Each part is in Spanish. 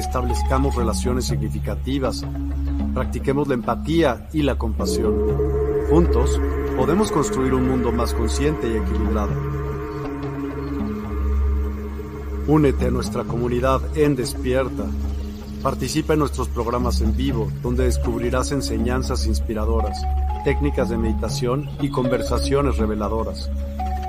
establezcamos relaciones significativas, practiquemos la empatía y la compasión. Juntos, podemos construir un mundo más consciente y equilibrado. Únete a nuestra comunidad en Despierta. Participa en nuestros programas en vivo, donde descubrirás enseñanzas inspiradoras, técnicas de meditación y conversaciones reveladoras.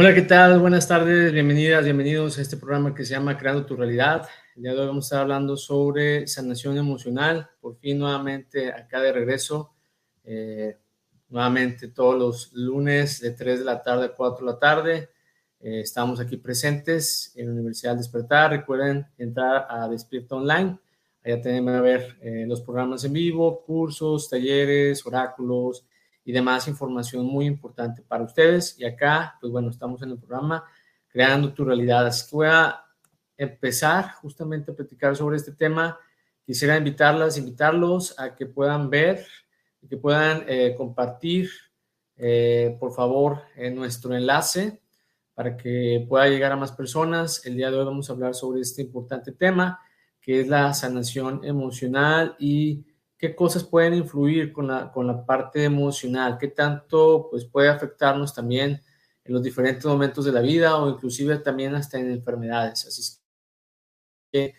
Hola, ¿qué tal? Buenas tardes, bienvenidas, bienvenidos a este programa que se llama Creando tu Realidad. El día de hoy vamos a estar hablando sobre sanación emocional. Por fin, nuevamente acá de regreso. Eh, nuevamente todos los lunes de 3 de la tarde a 4 de la tarde. Eh, estamos aquí presentes en la Universidad Despertar. Recuerden entrar a Despierta Online. Allá tienen a ver eh, los programas en vivo, cursos, talleres, oráculos, y demás información muy importante para ustedes. Y acá, pues bueno, estamos en el programa Creando tu Realidad. Así que voy a empezar justamente a platicar sobre este tema. Quisiera invitarlas, invitarlos a que puedan ver y que puedan eh, compartir, eh, por favor, en nuestro enlace para que pueda llegar a más personas. El día de hoy vamos a hablar sobre este importante tema, que es la sanación emocional y qué cosas pueden influir con la, con la parte emocional, qué tanto pues, puede afectarnos también en los diferentes momentos de la vida o inclusive también hasta en enfermedades. Así que,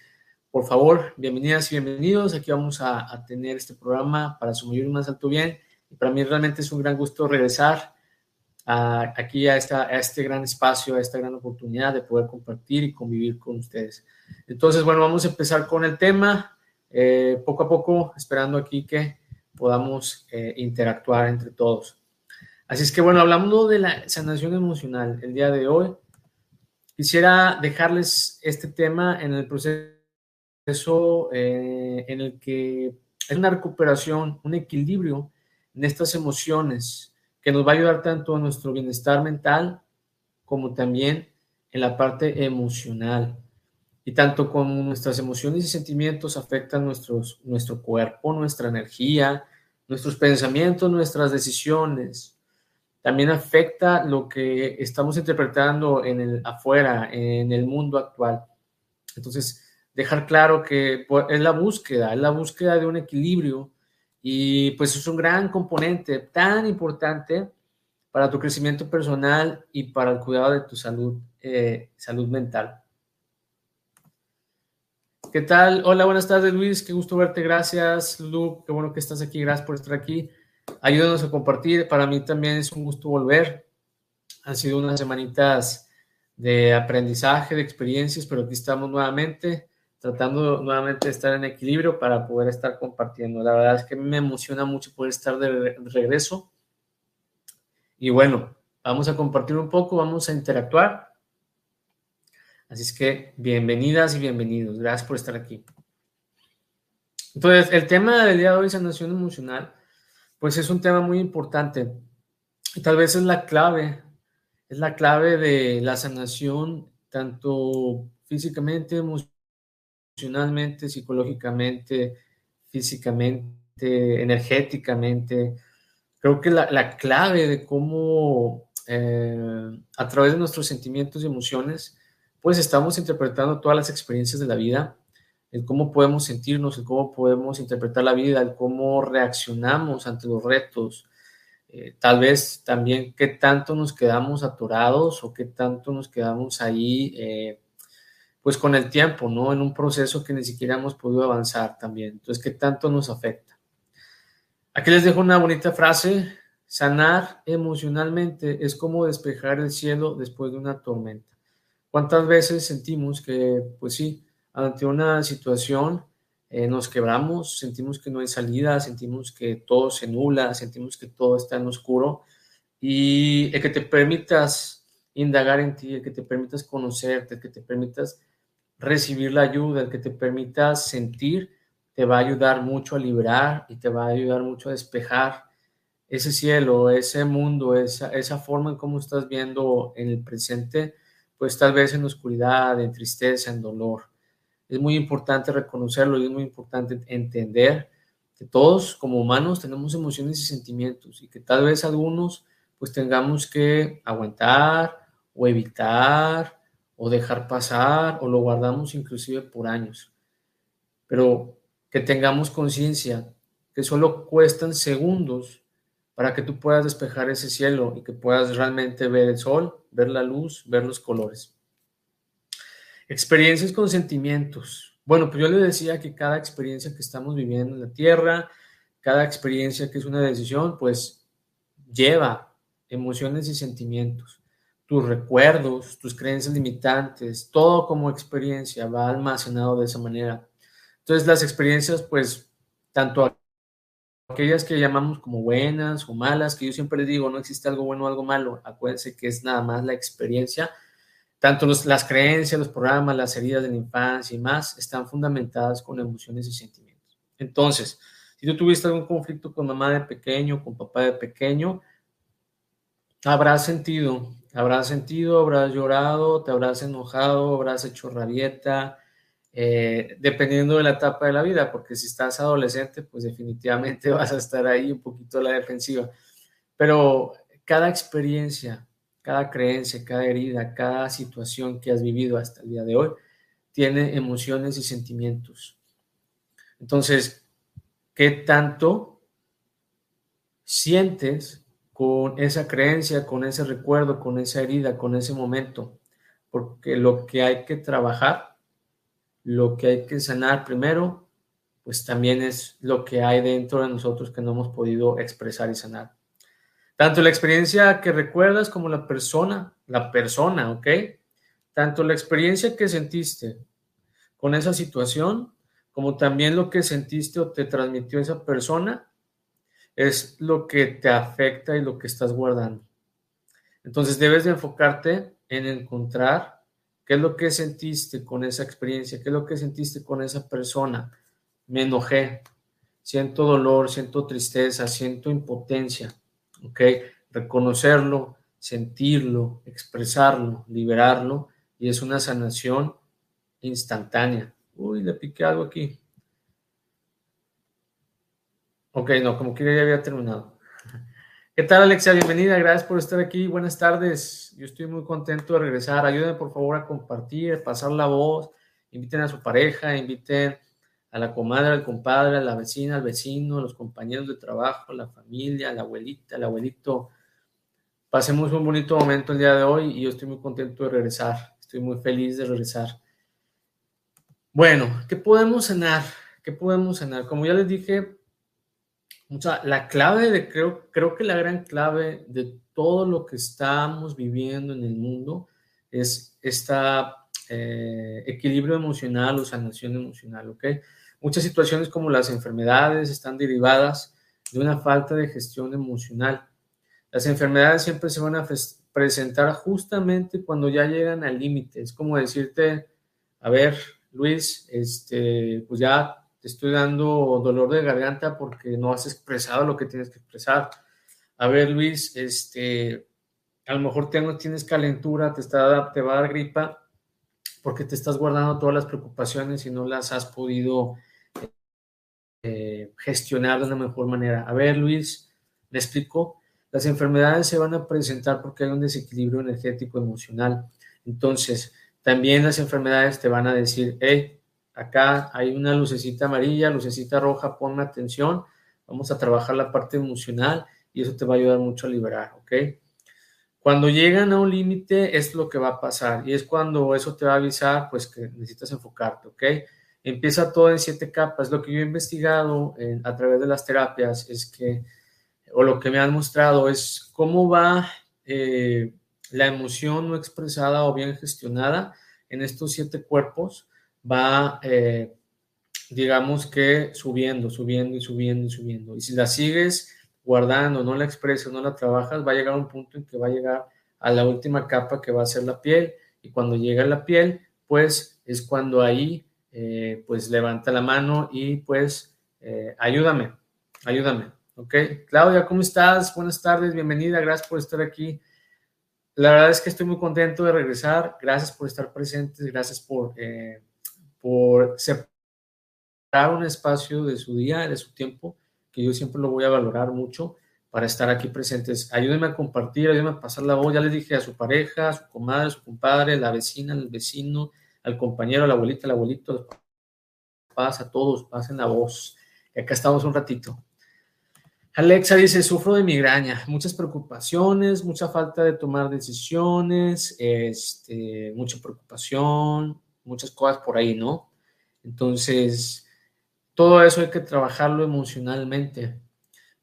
por favor, bienvenidas y bienvenidos. Aquí vamos a, a tener este programa para su mayor y más alto bien. Y para mí realmente es un gran gusto regresar a, aquí a, esta, a este gran espacio, a esta gran oportunidad de poder compartir y convivir con ustedes. Entonces, bueno, vamos a empezar con el tema. Eh, poco a poco, esperando aquí que podamos eh, interactuar entre todos. Así es que bueno, hablando de la sanación emocional el día de hoy, quisiera dejarles este tema en el proceso eh, en el que es una recuperación, un equilibrio en estas emociones que nos va a ayudar tanto a nuestro bienestar mental como también en la parte emocional y tanto como nuestras emociones y sentimientos afectan nuestro cuerpo, nuestra energía, nuestros pensamientos, nuestras decisiones. También afecta lo que estamos interpretando en el afuera, en el mundo actual. Entonces, dejar claro que pues, es la búsqueda, es la búsqueda de un equilibrio y pues es un gran componente tan importante para tu crecimiento personal y para el cuidado de tu salud, eh, salud mental. ¿Qué tal? Hola, buenas tardes Luis, qué gusto verte, gracias Lu, qué bueno que estás aquí, gracias por estar aquí. Ayúdanos a compartir, para mí también es un gusto volver. Han sido unas semanitas de aprendizaje, de experiencias, pero aquí estamos nuevamente, tratando nuevamente de estar en equilibrio para poder estar compartiendo. La verdad es que me emociona mucho poder estar de regreso. Y bueno, vamos a compartir un poco, vamos a interactuar. Así es que bienvenidas y bienvenidos. Gracias por estar aquí. Entonces, el tema del día de hoy, sanación emocional, pues es un tema muy importante. tal vez es la clave, es la clave de la sanación, tanto físicamente, emocionalmente, psicológicamente, físicamente, energéticamente. Creo que la, clave de cómo eh, a través de nuestros sentimientos y emociones, pues estamos interpretando todas las experiencias de la vida, el cómo podemos sentirnos, el cómo podemos interpretar la vida, el cómo reaccionamos ante los retos, eh, tal vez también qué tanto nos quedamos atorados o qué tanto nos quedamos ahí, eh, pues con el tiempo, ¿no? En un proceso que ni siquiera hemos podido avanzar también. Entonces, qué tanto nos afecta. Aquí les dejo una bonita frase. Sanar emocionalmente es como despejar el cielo después de una tormenta. ¿Cuántas veces sentimos que, pues sí, ante una situación eh, nos quebramos, sentimos que no hay salida, sentimos que todo se nula, sentimos que todo está en oscuro y el que te permitas indagar en ti, el que te permitas conocerte, el que te permitas recibir la ayuda, el que te permitas sentir, te va a ayudar mucho a liberar y te va a ayudar mucho a despejar ese cielo, ese mundo, esa, esa forma en cómo estás viendo en el presente, pues tal vez en oscuridad, en tristeza, en dolor es muy importante reconocerlo y es muy importante entender que todos como humanos tenemos emociones y sentimientos y que tal vez algunos pues tengamos que aguantar o evitar o dejar pasar o lo guardamos inclusive por años. Pero que tengamos conciencia que solo cuestan segundos para que tú puedas despejar ese cielo y que puedas realmente ver el sol, ver la luz, ver los colores. Experiencias con sentimientos. Bueno, pues yo le decía que cada experiencia que estamos viviendo en la Tierra, cada experiencia que es una decisión, pues lleva emociones y sentimientos. Tus recuerdos, tus creencias limitantes, todo como experiencia va almacenado de esa manera. Entonces las experiencias, pues, tanto aquellas que llamamos como buenas o malas, que yo siempre les digo, no existe algo bueno o algo malo, acuérdense que es nada más la experiencia tanto las creencias, los programas, las heridas de la infancia y más están fundamentadas con emociones y sentimientos. Entonces, si tú tuviste algún conflicto con mamá de pequeño, con papá de pequeño, habrás sentido, habrás sentido, habrás llorado, te habrás enojado, habrás hecho rabieta, eh, dependiendo de la etapa de la vida, porque si estás adolescente, pues definitivamente vas a estar ahí un poquito a la defensiva. Pero cada experiencia, cada creencia, cada herida, cada situación que has vivido hasta el día de hoy, tiene emociones y sentimientos. Entonces, ¿qué tanto sientes con esa creencia, con ese recuerdo, con esa herida, con ese momento? Porque lo que hay que trabajar, lo que hay que sanar primero, pues también es lo que hay dentro de nosotros que no hemos podido expresar y sanar. Tanto la experiencia que recuerdas como la persona, la persona, ¿ok? Tanto la experiencia que sentiste con esa situación, como también lo que sentiste o te transmitió esa persona, es lo que te afecta y lo que estás guardando. Entonces debes de enfocarte en encontrar qué es lo que sentiste con esa experiencia, qué es lo que sentiste con esa persona. Me enojé, siento dolor, siento tristeza, siento impotencia. ¿ok? Reconocerlo, sentirlo, expresarlo, liberarlo, y es una sanación instantánea. Uy, le piqué algo aquí. Ok, no, como que ya había terminado. ¿Qué tal, Alexia? Bienvenida, gracias por estar aquí. Buenas tardes. Yo estoy muy contento de regresar. Ayúdenme, por favor, a compartir, pasar la voz. Inviten a su pareja, inviten a la comadre, al compadre, a la vecina, al vecino, a los compañeros de trabajo, a la familia, a la abuelita, al abuelito. Pasemos un bonito momento el día de hoy y yo estoy muy contento de regresar. Estoy muy feliz de regresar. Bueno, ¿qué podemos sanar? ¿Qué podemos sanar? Como ya les dije, la clave de, creo, creo que la gran clave de todo lo que estamos viviendo en el mundo es este equilibrio emocional o sanación emocional, ¿ok? Muchas situaciones como las enfermedades están derivadas de una falta de gestión emocional. Las enfermedades siempre se van a presentar justamente cuando ya llegan al límite. Es como decirte, a ver, Luis, este, pues ya te estoy dando dolor de garganta porque no has expresado lo que tienes que expresar. a ver Luis, este, a lo mejor tienes calentura, te, está, te va a dar gripa, porque te estás guardando todas las preocupaciones y no las has podido eh, gestionar de una mejor manera. A ver, Luis, le explico. Las enfermedades se van a presentar porque hay un desequilibrio energético emocional. Entonces, también las enfermedades te van a decir, hey, acá hay una lucecita amarilla, lucecita roja, ponme atención, vamos a trabajar la parte emocional y eso te va a ayudar mucho a liberar, ¿ok? Cuando llegan a un límite es lo que va a pasar y es cuando eso te va a avisar, pues que necesitas enfocarte, ¿ok? Empieza todo en siete capas. Lo que yo he investigado a través de las terapias es que, o lo que me han mostrado es cómo va eh, la emoción no expresada o bien gestionada en estos siete cuerpos, va, eh, digamos que subiendo, subiendo y subiendo y subiendo. Y si la sigues guardando, no la expresas, no la trabajas, va a llegar un punto en que va a llegar a la última capa que va a ser la piel. Y cuando llega a la piel, pues es cuando ahí eh, pues levanta la mano y pues eh, ayúdame, ayúdame, ¿ok? Claudia, ¿cómo estás? Buenas tardes, bienvenida, gracias por estar aquí. La verdad es que estoy muy contento de regresar, gracias por estar presentes, gracias por, por separar un espacio de su día, de su tiempo, que yo siempre lo voy a valorar mucho para estar aquí presentes. Ayúdenme a compartir, ayúdenme a pasar la voz. Ya les dije a su pareja, a su comadre, a su compadre, la vecina, el vecino, al compañero, a la abuelita, al abuelito, pasa a todos, pasen la voz. Acá estamos un ratito. Alexa dice, sufro de migraña, muchas preocupaciones, mucha falta de tomar decisiones, este, mucha preocupación, muchas cosas por ahí, ¿no? Entonces, todo eso hay que trabajarlo emocionalmente.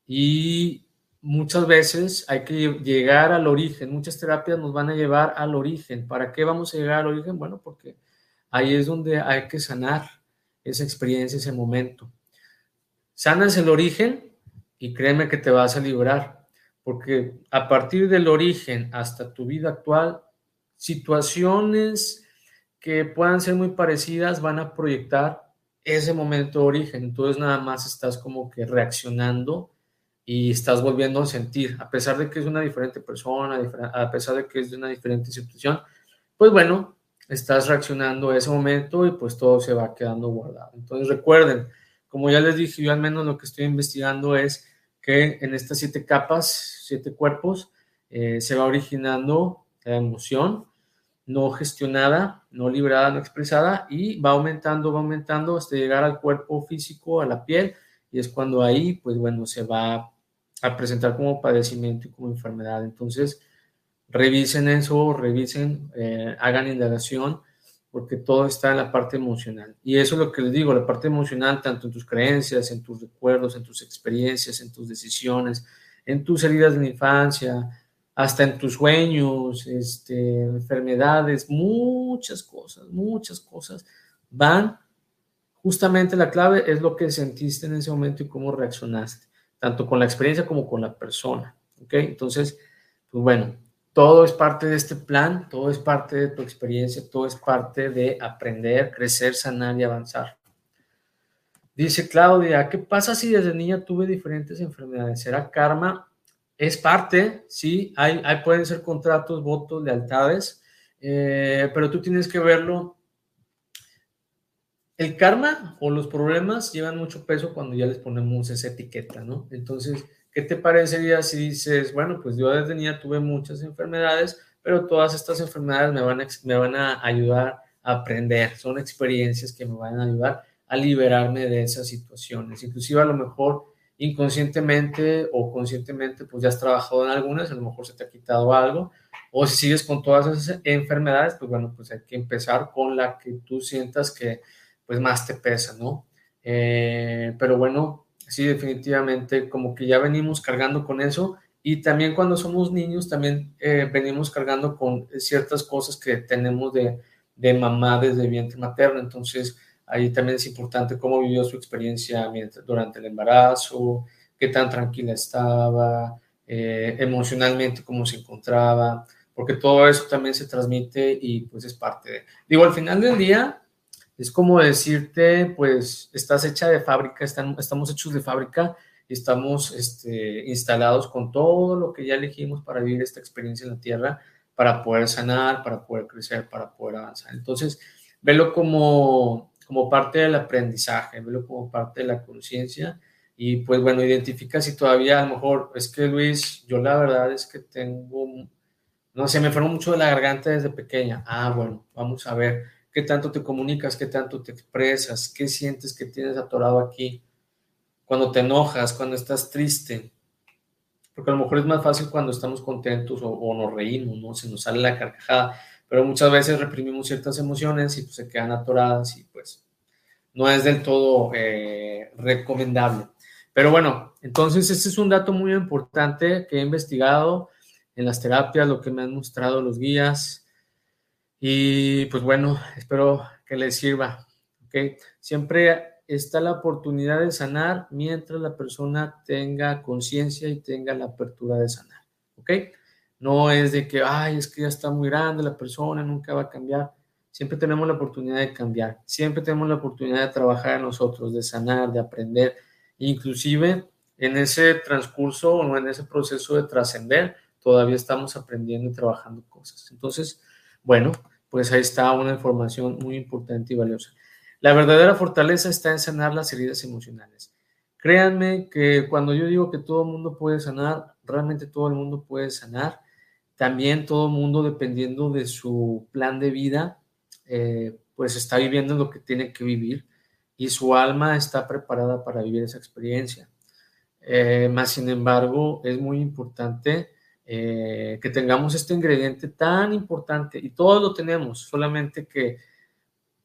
Y muchas veces hay que llegar al origen. Muchas terapias nos van a llevar al origen. ¿Para qué vamos a llegar al origen? Bueno, porque ahí es donde hay que sanar esa experiencia, ese momento. Sanas el origen y créeme que te vas a librar, porque a partir del origen hasta tu vida actual, situaciones que puedan ser muy parecidas van a proyectar ese momento de origen. Entonces nada más estás como que reaccionando y estás volviendo a sentir, a pesar de que es una diferente persona, a pesar de que es de una diferente situación, pues bueno, estás reaccionando a ese momento y pues todo se va quedando guardado. Entonces recuerden, como ya les dije, yo al menos lo que estoy investigando es que en estas siete capas, siete cuerpos, eh, se va originando la emoción no gestionada, no liberada, no expresada y va aumentando, va aumentando hasta llegar al cuerpo físico, a la piel y es cuando ahí, pues bueno, se va a presentar como padecimiento y como enfermedad. Entonces, revisen eso, revisen, eh, hagan indagación, porque todo está en la parte emocional. Y eso es lo que les digo, la parte emocional, tanto en tus creencias, en tus recuerdos, en tus experiencias, en tus decisiones, en tus heridas de la infancia, hasta en tus sueños, este, enfermedades, muchas cosas, muchas cosas van. Justamente la clave es lo que sentiste en ese momento y cómo reaccionaste, tanto con la experiencia como con la persona. ¿Ok? Entonces, pues bueno, todo es parte de este plan, todo es parte de tu experiencia, todo es parte de aprender, crecer, sanar y avanzar. Dice Claudia, ¿qué pasa si desde niña tuve diferentes enfermedades? ¿Será karma? Es parte, sí, hay, pueden ser contratos, votos, lealtades, eh, pero tú tienes que verlo. El karma o los problemas llevan mucho peso cuando ya les ponemos esa etiqueta, ¿no? Entonces, ¿Qué te parecería si dices, bueno, pues yo desde niña tuve muchas enfermedades, pero todas estas enfermedades me van a, me van a ayudar a aprender, son experiencias que me van a ayudar a liberarme de esas situaciones. Inclusive a lo mejor inconscientemente o conscientemente, pues ya has trabajado en algunas, a lo mejor se te ha quitado algo, o si sigues con todas esas enfermedades, pues bueno, pues hay que empezar con la que tú sientas que pues más te pesa, ¿no? Eh, pero bueno, sí, definitivamente, como que ya venimos cargando con eso. Y también cuando somos niños, también eh, venimos cargando con ciertas cosas que tenemos de, de mamá desde vientre materno. Entonces, ahí también es importante cómo vivió su experiencia mientras, durante el embarazo, qué tan tranquila estaba, eh, emocionalmente cómo se encontraba, porque todo eso también se transmite y pues es parte de... Digo, al final del día, es como decirte, pues, estás hecha de fábrica, estamos hechos de fábrica y estamos este, instalados con todo lo que ya elegimos para vivir esta experiencia en la tierra, para poder sanar, para poder crecer, para poder avanzar. Entonces, velo como, como parte del aprendizaje, velo como parte de la conciencia y pues bueno, identifica si todavía a lo mejor es que Luis, yo la verdad es que tengo, no sé, me enfermo mucho de la garganta desde pequeña. Ah, bueno, vamos a ver qué tanto te comunicas, qué tanto te expresas, qué sientes que tienes atorado aquí, cuando te enojas, cuando estás triste. Porque a lo mejor es más fácil cuando estamos contentos o, nos reímos, ¿no? Se nos sale la carcajada, pero muchas veces reprimimos ciertas emociones y pues, se quedan atoradas y pues no es del todo eh, recomendable. Pero bueno, entonces este es un dato muy importante que he investigado en las terapias, lo que me han mostrado los guías. Y pues bueno, espero que les sirva. ¿okay? Siempre está la oportunidad de sanar mientras la persona tenga conciencia y tenga la apertura de sanar. ¿Ok? No es de que, ay, es que ya está muy grande la persona, nunca va a cambiar. Siempre tenemos la oportunidad de cambiar. Siempre tenemos la oportunidad de trabajar en nosotros, de sanar, de aprender Inclusive en ese transcurso o en ese proceso de trascender, todavía estamos aprendiendo y trabajando cosas. Entonces, bueno, pues ahí está una información muy importante y valiosa. La verdadera fortaleza está en sanar las heridas emocionales. Créanme que cuando yo digo que todo el mundo puede sanar, realmente todo el mundo puede sanar. También todo mundo, dependiendo de su plan de vida, eh, pues está viviendo lo que tiene que vivir y su alma está preparada para vivir esa experiencia. Eh, más sin embargo, es muy importante eh, que tengamos este ingrediente tan importante y todos lo tenemos, solamente que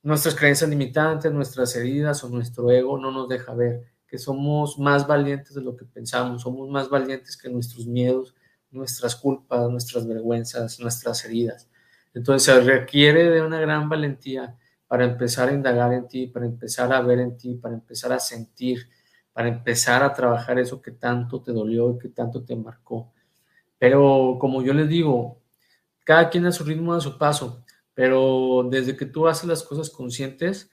nuestras creencias limitantes, nuestras heridas o nuestro ego no nos deja ver que somos más valientes de lo que pensamos, somos más valientes que nuestros miedos, nuestras culpas, nuestras vergüenzas, nuestras heridas. Entonces se requiere de una gran valentía para empezar a indagar en ti, para empezar a ver en ti, para empezar a sentir, para empezar a trabajar eso que tanto te dolió y que tanto te marcó. Pero como yo les digo, cada quien a su ritmo, a su paso, pero desde que tú haces las cosas conscientes,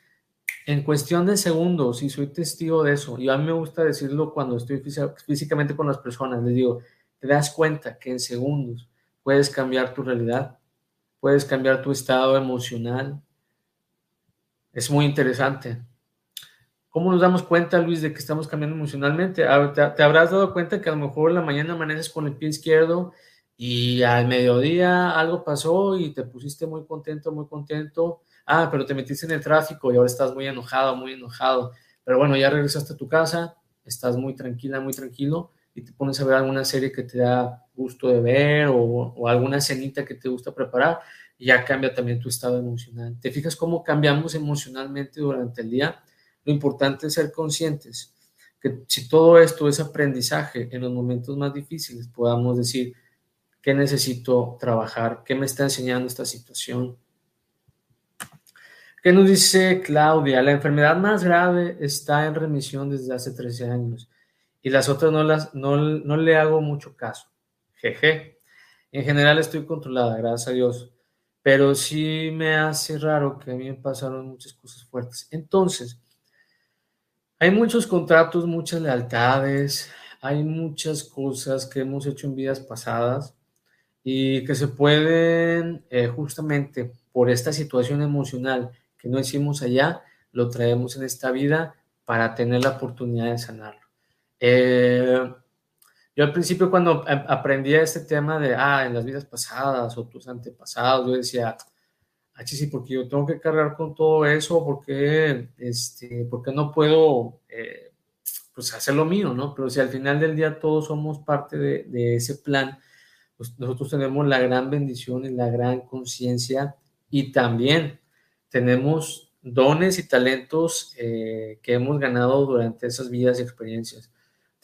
en cuestión de segundos, y soy testigo de eso, y a mí me gusta decirlo cuando estoy físicamente con las personas, les digo, te das cuenta que en segundos puedes cambiar tu realidad, puedes cambiar tu estado emocional, es muy interesante. ¿Cómo nos damos cuenta, Luis, de que estamos cambiando emocionalmente? Te, habrás dado cuenta que a lo mejor en la mañana amaneces con el pie izquierdo y al mediodía algo pasó y te pusiste muy contento, muy contento. Ah, pero te metiste en el tráfico y ahora estás muy enojado, muy enojado. Pero bueno, ya regresaste a tu casa, estás muy tranquila, muy tranquilo y te pones a ver alguna serie que te da gusto de ver o, alguna cenita que te gusta preparar ya cambia también tu estado emocional. ¿Te fijas cómo cambiamos emocionalmente durante el día? Lo importante es ser conscientes que si todo esto es aprendizaje en los momentos más difíciles, podamos decir, ¿qué necesito trabajar? ¿Qué me está enseñando esta situación? ¿Qué nos dice Claudia? La enfermedad más grave está en remisión desde hace 13 años y las otras no, las, no, no le hago mucho caso. Jeje. En general estoy controlada, gracias a Dios pero sí me hace raro que a mí me pasaron muchas cosas fuertes. Entonces, hay muchos contratos, muchas lealtades, hay muchas cosas que hemos hecho en vidas pasadas y que se pueden eh, justamente por esta situación emocional que no hicimos allá, lo traemos en esta vida para tener la oportunidad de sanarlo. Eh, yo al principio cuando aprendí este tema de, ah, en las vidas pasadas o tus antepasados, yo decía, ah, sí, porque yo tengo que cargar con todo eso, porque, este, porque no puedo, eh, pues, hacer lo mío, ¿no? Pero si al final del día todos somos parte de, ese plan, pues nosotros tenemos la gran bendición y la gran conciencia y también tenemos dones y talentos eh, que hemos ganado durante esas vidas y experiencias.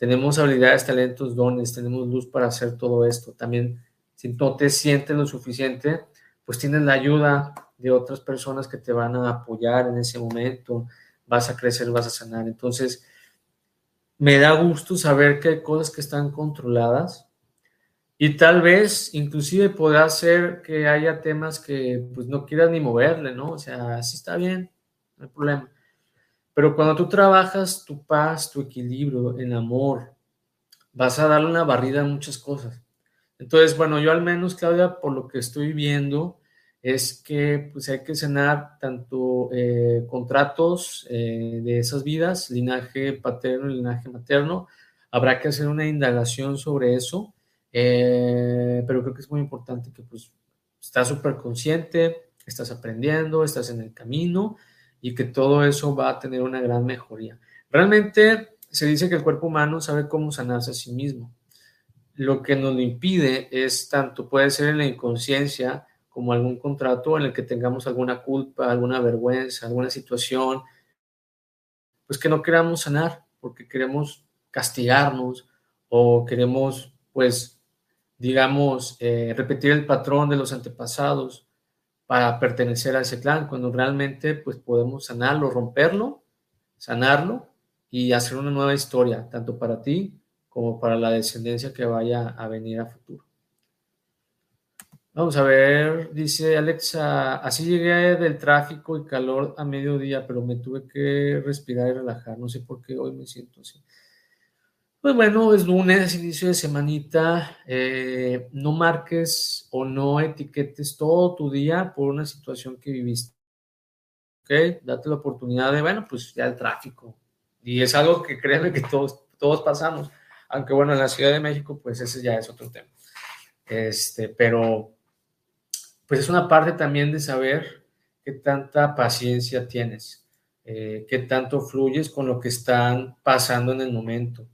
Tenemos habilidades, talentos, dones, tenemos luz para hacer todo esto. También, si no te sientes lo suficiente, pues tienes la ayuda de otras personas que te van a apoyar en ese momento, vas a crecer, vas a sanar. Entonces, me da gusto saber que hay cosas que están controladas y tal vez inclusive podrá ser que haya temas que pues no quieras ni moverle, ¿no? O sea, así está bien, no hay problema. Pero cuando tú trabajas tu paz, tu equilibrio, en amor, vas a darle una barrida a muchas cosas. Entonces, bueno, yo al menos, Claudia, por lo que estoy viendo, es que pues hay que sanar tanto eh, contratos eh, de esas vidas, linaje paterno y linaje materno. Habrá que hacer una indagación sobre eso, eh, pero creo que es muy importante que pues estás súper consciente, estás aprendiendo, estás en el camino y que todo eso va a tener una gran mejoría. Realmente se dice que el cuerpo humano sabe cómo sanarse a sí mismo. Lo que nos lo impide es tanto, puede ser en la inconsciencia, como algún contrato en el que tengamos alguna culpa, alguna vergüenza, alguna situación, pues que no queramos sanar porque queremos castigarnos o queremos, pues, digamos, eh, repetir el patrón de los antepasados para pertenecer a ese clan, cuando realmente, pues, podemos sanarlo, romperlo, sanarlo y hacer una nueva historia, tanto para ti como para la descendencia que vaya a venir a futuro. Vamos a ver, dice Alexa, así llegué del tráfico y calor a mediodía, pero me tuve que respirar y relajar. No sé por qué hoy me siento así. Pues bueno, es lunes, inicio de semanita. Eh, no marques o no etiquetes todo tu día por una situación que viviste. ¿Ok? Date la oportunidad de, bueno, pues ya el tráfico. Y es algo que créeme que todos, todos pasamos. Aunque bueno, en la Ciudad de México, pues ese ya es otro tema. Este, pero pues es una parte también de saber qué tanta paciencia tienes, eh, qué tanto fluyes con lo que están pasando en el momento.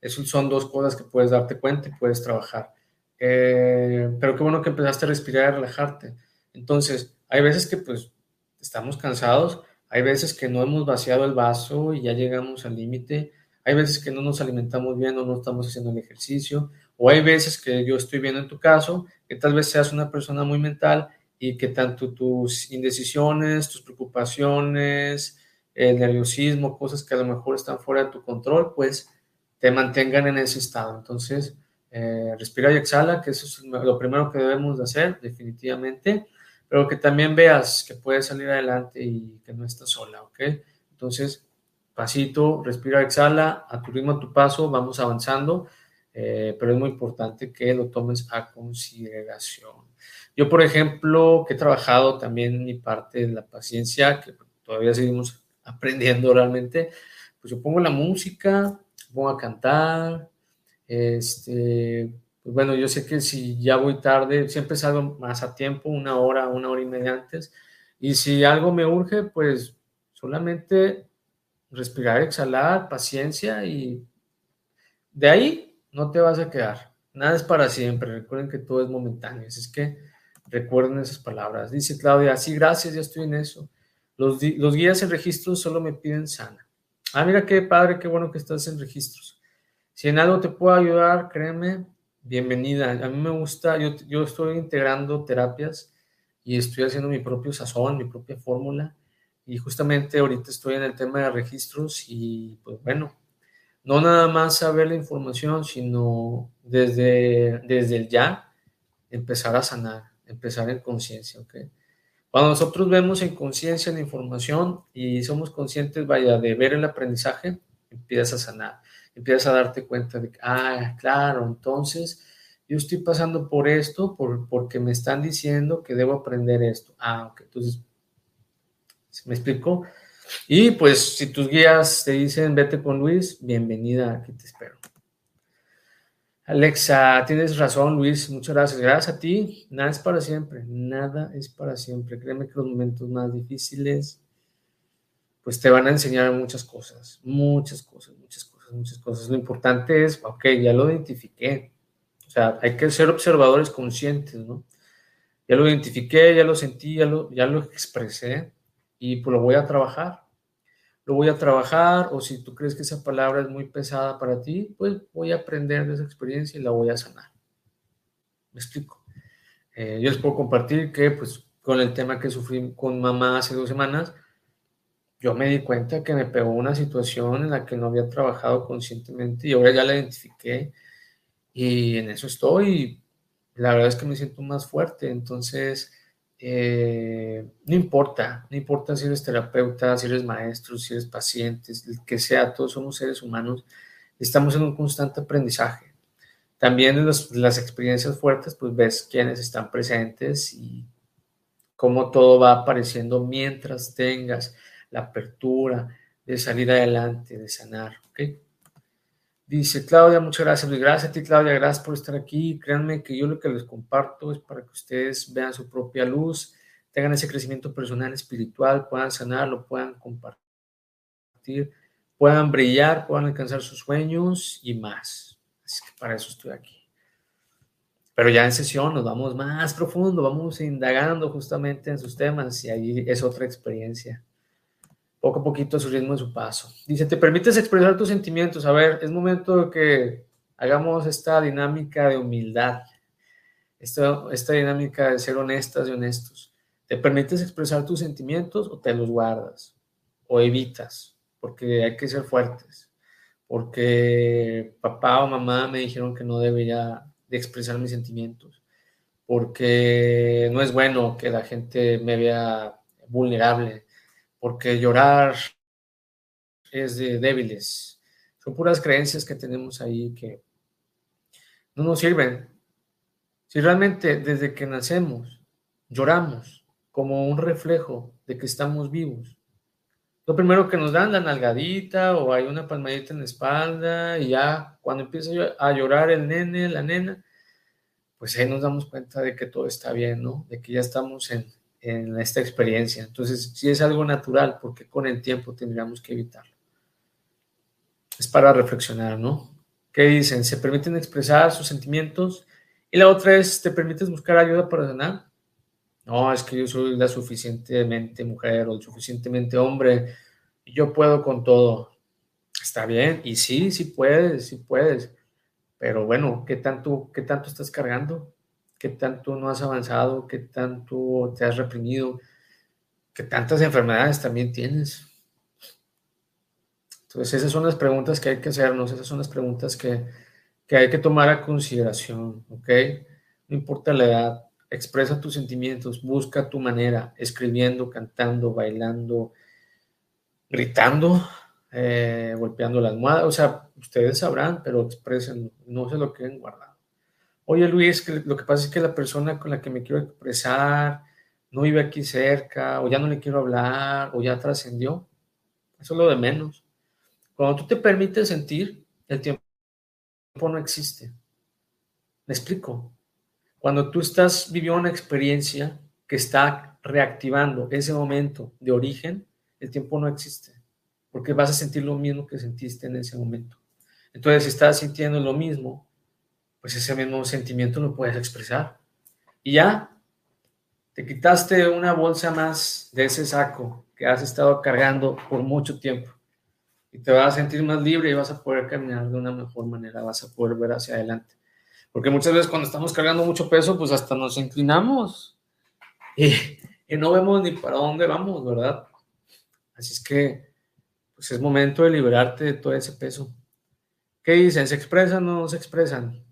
Esas son dos cosas que puedes darte cuenta y puedes trabajar. Eh, pero qué bueno que empezaste a respirar y a relajarte. Entonces, hay veces que pues estamos cansados, hay veces que no hemos vaciado el vaso y ya llegamos al límite, hay veces que no nos alimentamos bien o no estamos haciendo el ejercicio, o hay veces que yo estoy viendo en tu caso que tal vez seas una persona muy mental y que tanto tus indecisiones, tus preocupaciones, el nerviosismo, cosas que a lo mejor están fuera de tu control, pues te mantengan en ese estado. Entonces, eh, respira y exhala, que eso es lo primero que debemos de hacer, definitivamente, pero que también veas que puedes salir adelante y que no estás sola, ¿ok? Entonces, pasito, respira, exhala, a tu ritmo, a tu paso, vamos avanzando eh, pero es muy importante que lo tomes a consideración. Yo, por ejemplo, que he trabajado también mi parte de la paciencia, que todavía seguimos aprendiendo realmente, pues yo pongo la música, pongo a cantar, este, pues bueno, yo sé que si ya voy tarde, siempre salgo más a tiempo, una hora, una hora y media antes, y si algo me urge, pues solamente respirar, exhalar, paciencia y de ahí no te vas a quedar. Nada es para siempre. Recuerden que todo es momentáneo. es que recuerden esas palabras. Dice Claudia, sí, gracias, ya estoy en eso. Los, los guías en registros solo me piden sana. Ah, mira qué padre, qué bueno que estás en registros. Si en algo te puedo ayudar, créeme, bienvenida. A mí me gusta, yo, estoy integrando terapias y estoy haciendo mi propio sazón, mi propia fórmula. Y justamente ahorita estoy en el tema de registros y pues bueno, no nada más saber la información, sino desde, desde el ya empezar a sanar, empezar en conciencia, ¿ok? Cuando nosotros vemos en conciencia la información y somos conscientes, vaya, de ver el aprendizaje, empiezas a sanar, empiezas a darte cuenta de que, ah, claro, entonces yo estoy pasando por esto por, porque me están diciendo que debo aprender esto. Ah, ok, entonces, ¿me explico? Y pues si tus guías te dicen vete con Luis, bienvenida, aquí te espero. Alexa, tienes razón, Luis, muchas gracias. Gracias a ti. Nada es para siempre, nada es para siempre. Créeme que los momentos más difíciles, pues te van a enseñar muchas cosas, muchas cosas, muchas cosas, muchas cosas. Lo importante es, ok, ya lo identifiqué. O sea, hay que ser observadores conscientes, ¿no? Ya lo identifiqué, ya lo sentí, ya lo, ya lo expresé y pues lo voy a trabajar. Lo voy a trabajar o si tú crees que esa palabra es muy pesada para ti, pues voy a aprender de esa experiencia y la voy a sanar. ¿Me explico? Eh, yo les puedo compartir que pues con el tema que sufrí con mamá hace dos semanas, yo me di cuenta que me pegó una situación en la que no había trabajado conscientemente y ahora ya la identifiqué y en eso estoy. La verdad es que me siento más fuerte. Entonces, eh, no importa, no importa si eres terapeuta, si eres maestro, si eres paciente, el que sea, todos somos seres humanos Estamos en un constante aprendizaje. También en las experiencias fuertes, pues ves quiénes están presentes y cómo todo va apareciendo mientras tengas la apertura de salir adelante, de sanar. ¿ok? Dice Claudia, muchas gracias. Gracias a ti, Claudia. Gracias por estar aquí. Créanme que yo lo que les comparto es para que ustedes vean su propia luz, tengan ese crecimiento personal, espiritual, puedan sanarlo, puedan compartir, puedan brillar, puedan alcanzar sus sueños y más. Así que para eso estoy aquí. Pero ya en sesión nos vamos más profundo, vamos indagando justamente en sus temas y ahí es otra experiencia poco a poquito a su ritmo y su paso. Dice, te permites expresar tus sentimientos. A ver, es momento de que hagamos esta dinámica de humildad, esta, esta dinámica de ser honestas y honestos. ¿Te permites expresar tus sentimientos o te los guardas? O evitas, porque hay que ser fuertes, porque papá o mamá me dijeron que no debería de expresar mis sentimientos, porque no es bueno que la gente me vea vulnerable, porque llorar es de débiles. Son puras creencias que tenemos ahí que no nos sirven. Si realmente desde que nacemos lloramos como un reflejo de que estamos vivos, lo primero que nos dan la nalgadita o hay una palmadita en la espalda y ya cuando empieza a llorar el nene, la nena, pues ahí nos damos cuenta de que todo está bien, ¿no? De que ya estamos en, en esta experiencia. Entonces, si es algo natural, porque con el tiempo tendríamos que evitarlo. Es para reflexionar, ¿no? ¿Qué dicen? Se permiten expresar sus sentimientos. Y la otra es, ¿te permites buscar ayuda para sanar? No, es que yo soy la suficientemente mujer o suficientemente hombre y yo puedo con todo. Está bien, y sí, sí puedes, sí puedes. Pero bueno, ¿qué tanto, qué tanto estás cargando? Qué tanto no has avanzado, qué tanto te has reprimido, qué tantas enfermedades también tienes. Entonces, esas son las preguntas que hay que hacernos, esas son las preguntas que, que hay que tomar a consideración, ¿ok? No importa la edad, expresa tus sentimientos, busca tu manera, escribiendo, cantando, bailando, gritando, eh, golpeando la almohada, o sea, ustedes sabrán, pero expresen, no se lo queden guardar oye Luis, que lo que pasa es que la persona con la que me quiero expresar no vive aquí cerca, o ya no le quiero hablar, o ya trascendió. Eso es lo de menos. Cuando tú te permites sentir, el tiempo no existe. ¿Me explico? Cuando tú estás viviendo una experiencia que está reactivando ese momento de origen, el tiempo no existe, porque vas a sentir lo mismo que sentiste en ese momento. Entonces, si estás sintiendo lo mismo, pues ese mismo sentimiento lo puedes expresar. Y ya, te quitaste una bolsa más de ese saco que has estado cargando por mucho tiempo. Y te vas a sentir más libre y vas a poder caminar de una mejor manera, vas a poder ver hacia adelante. Porque muchas veces cuando estamos cargando mucho peso, pues hasta nos inclinamos y, y no vemos ni para dónde vamos, ¿verdad? Así es que, pues es momento de liberarte de todo ese peso. ¿Qué dicen? ¿Se expresan o no se expresan?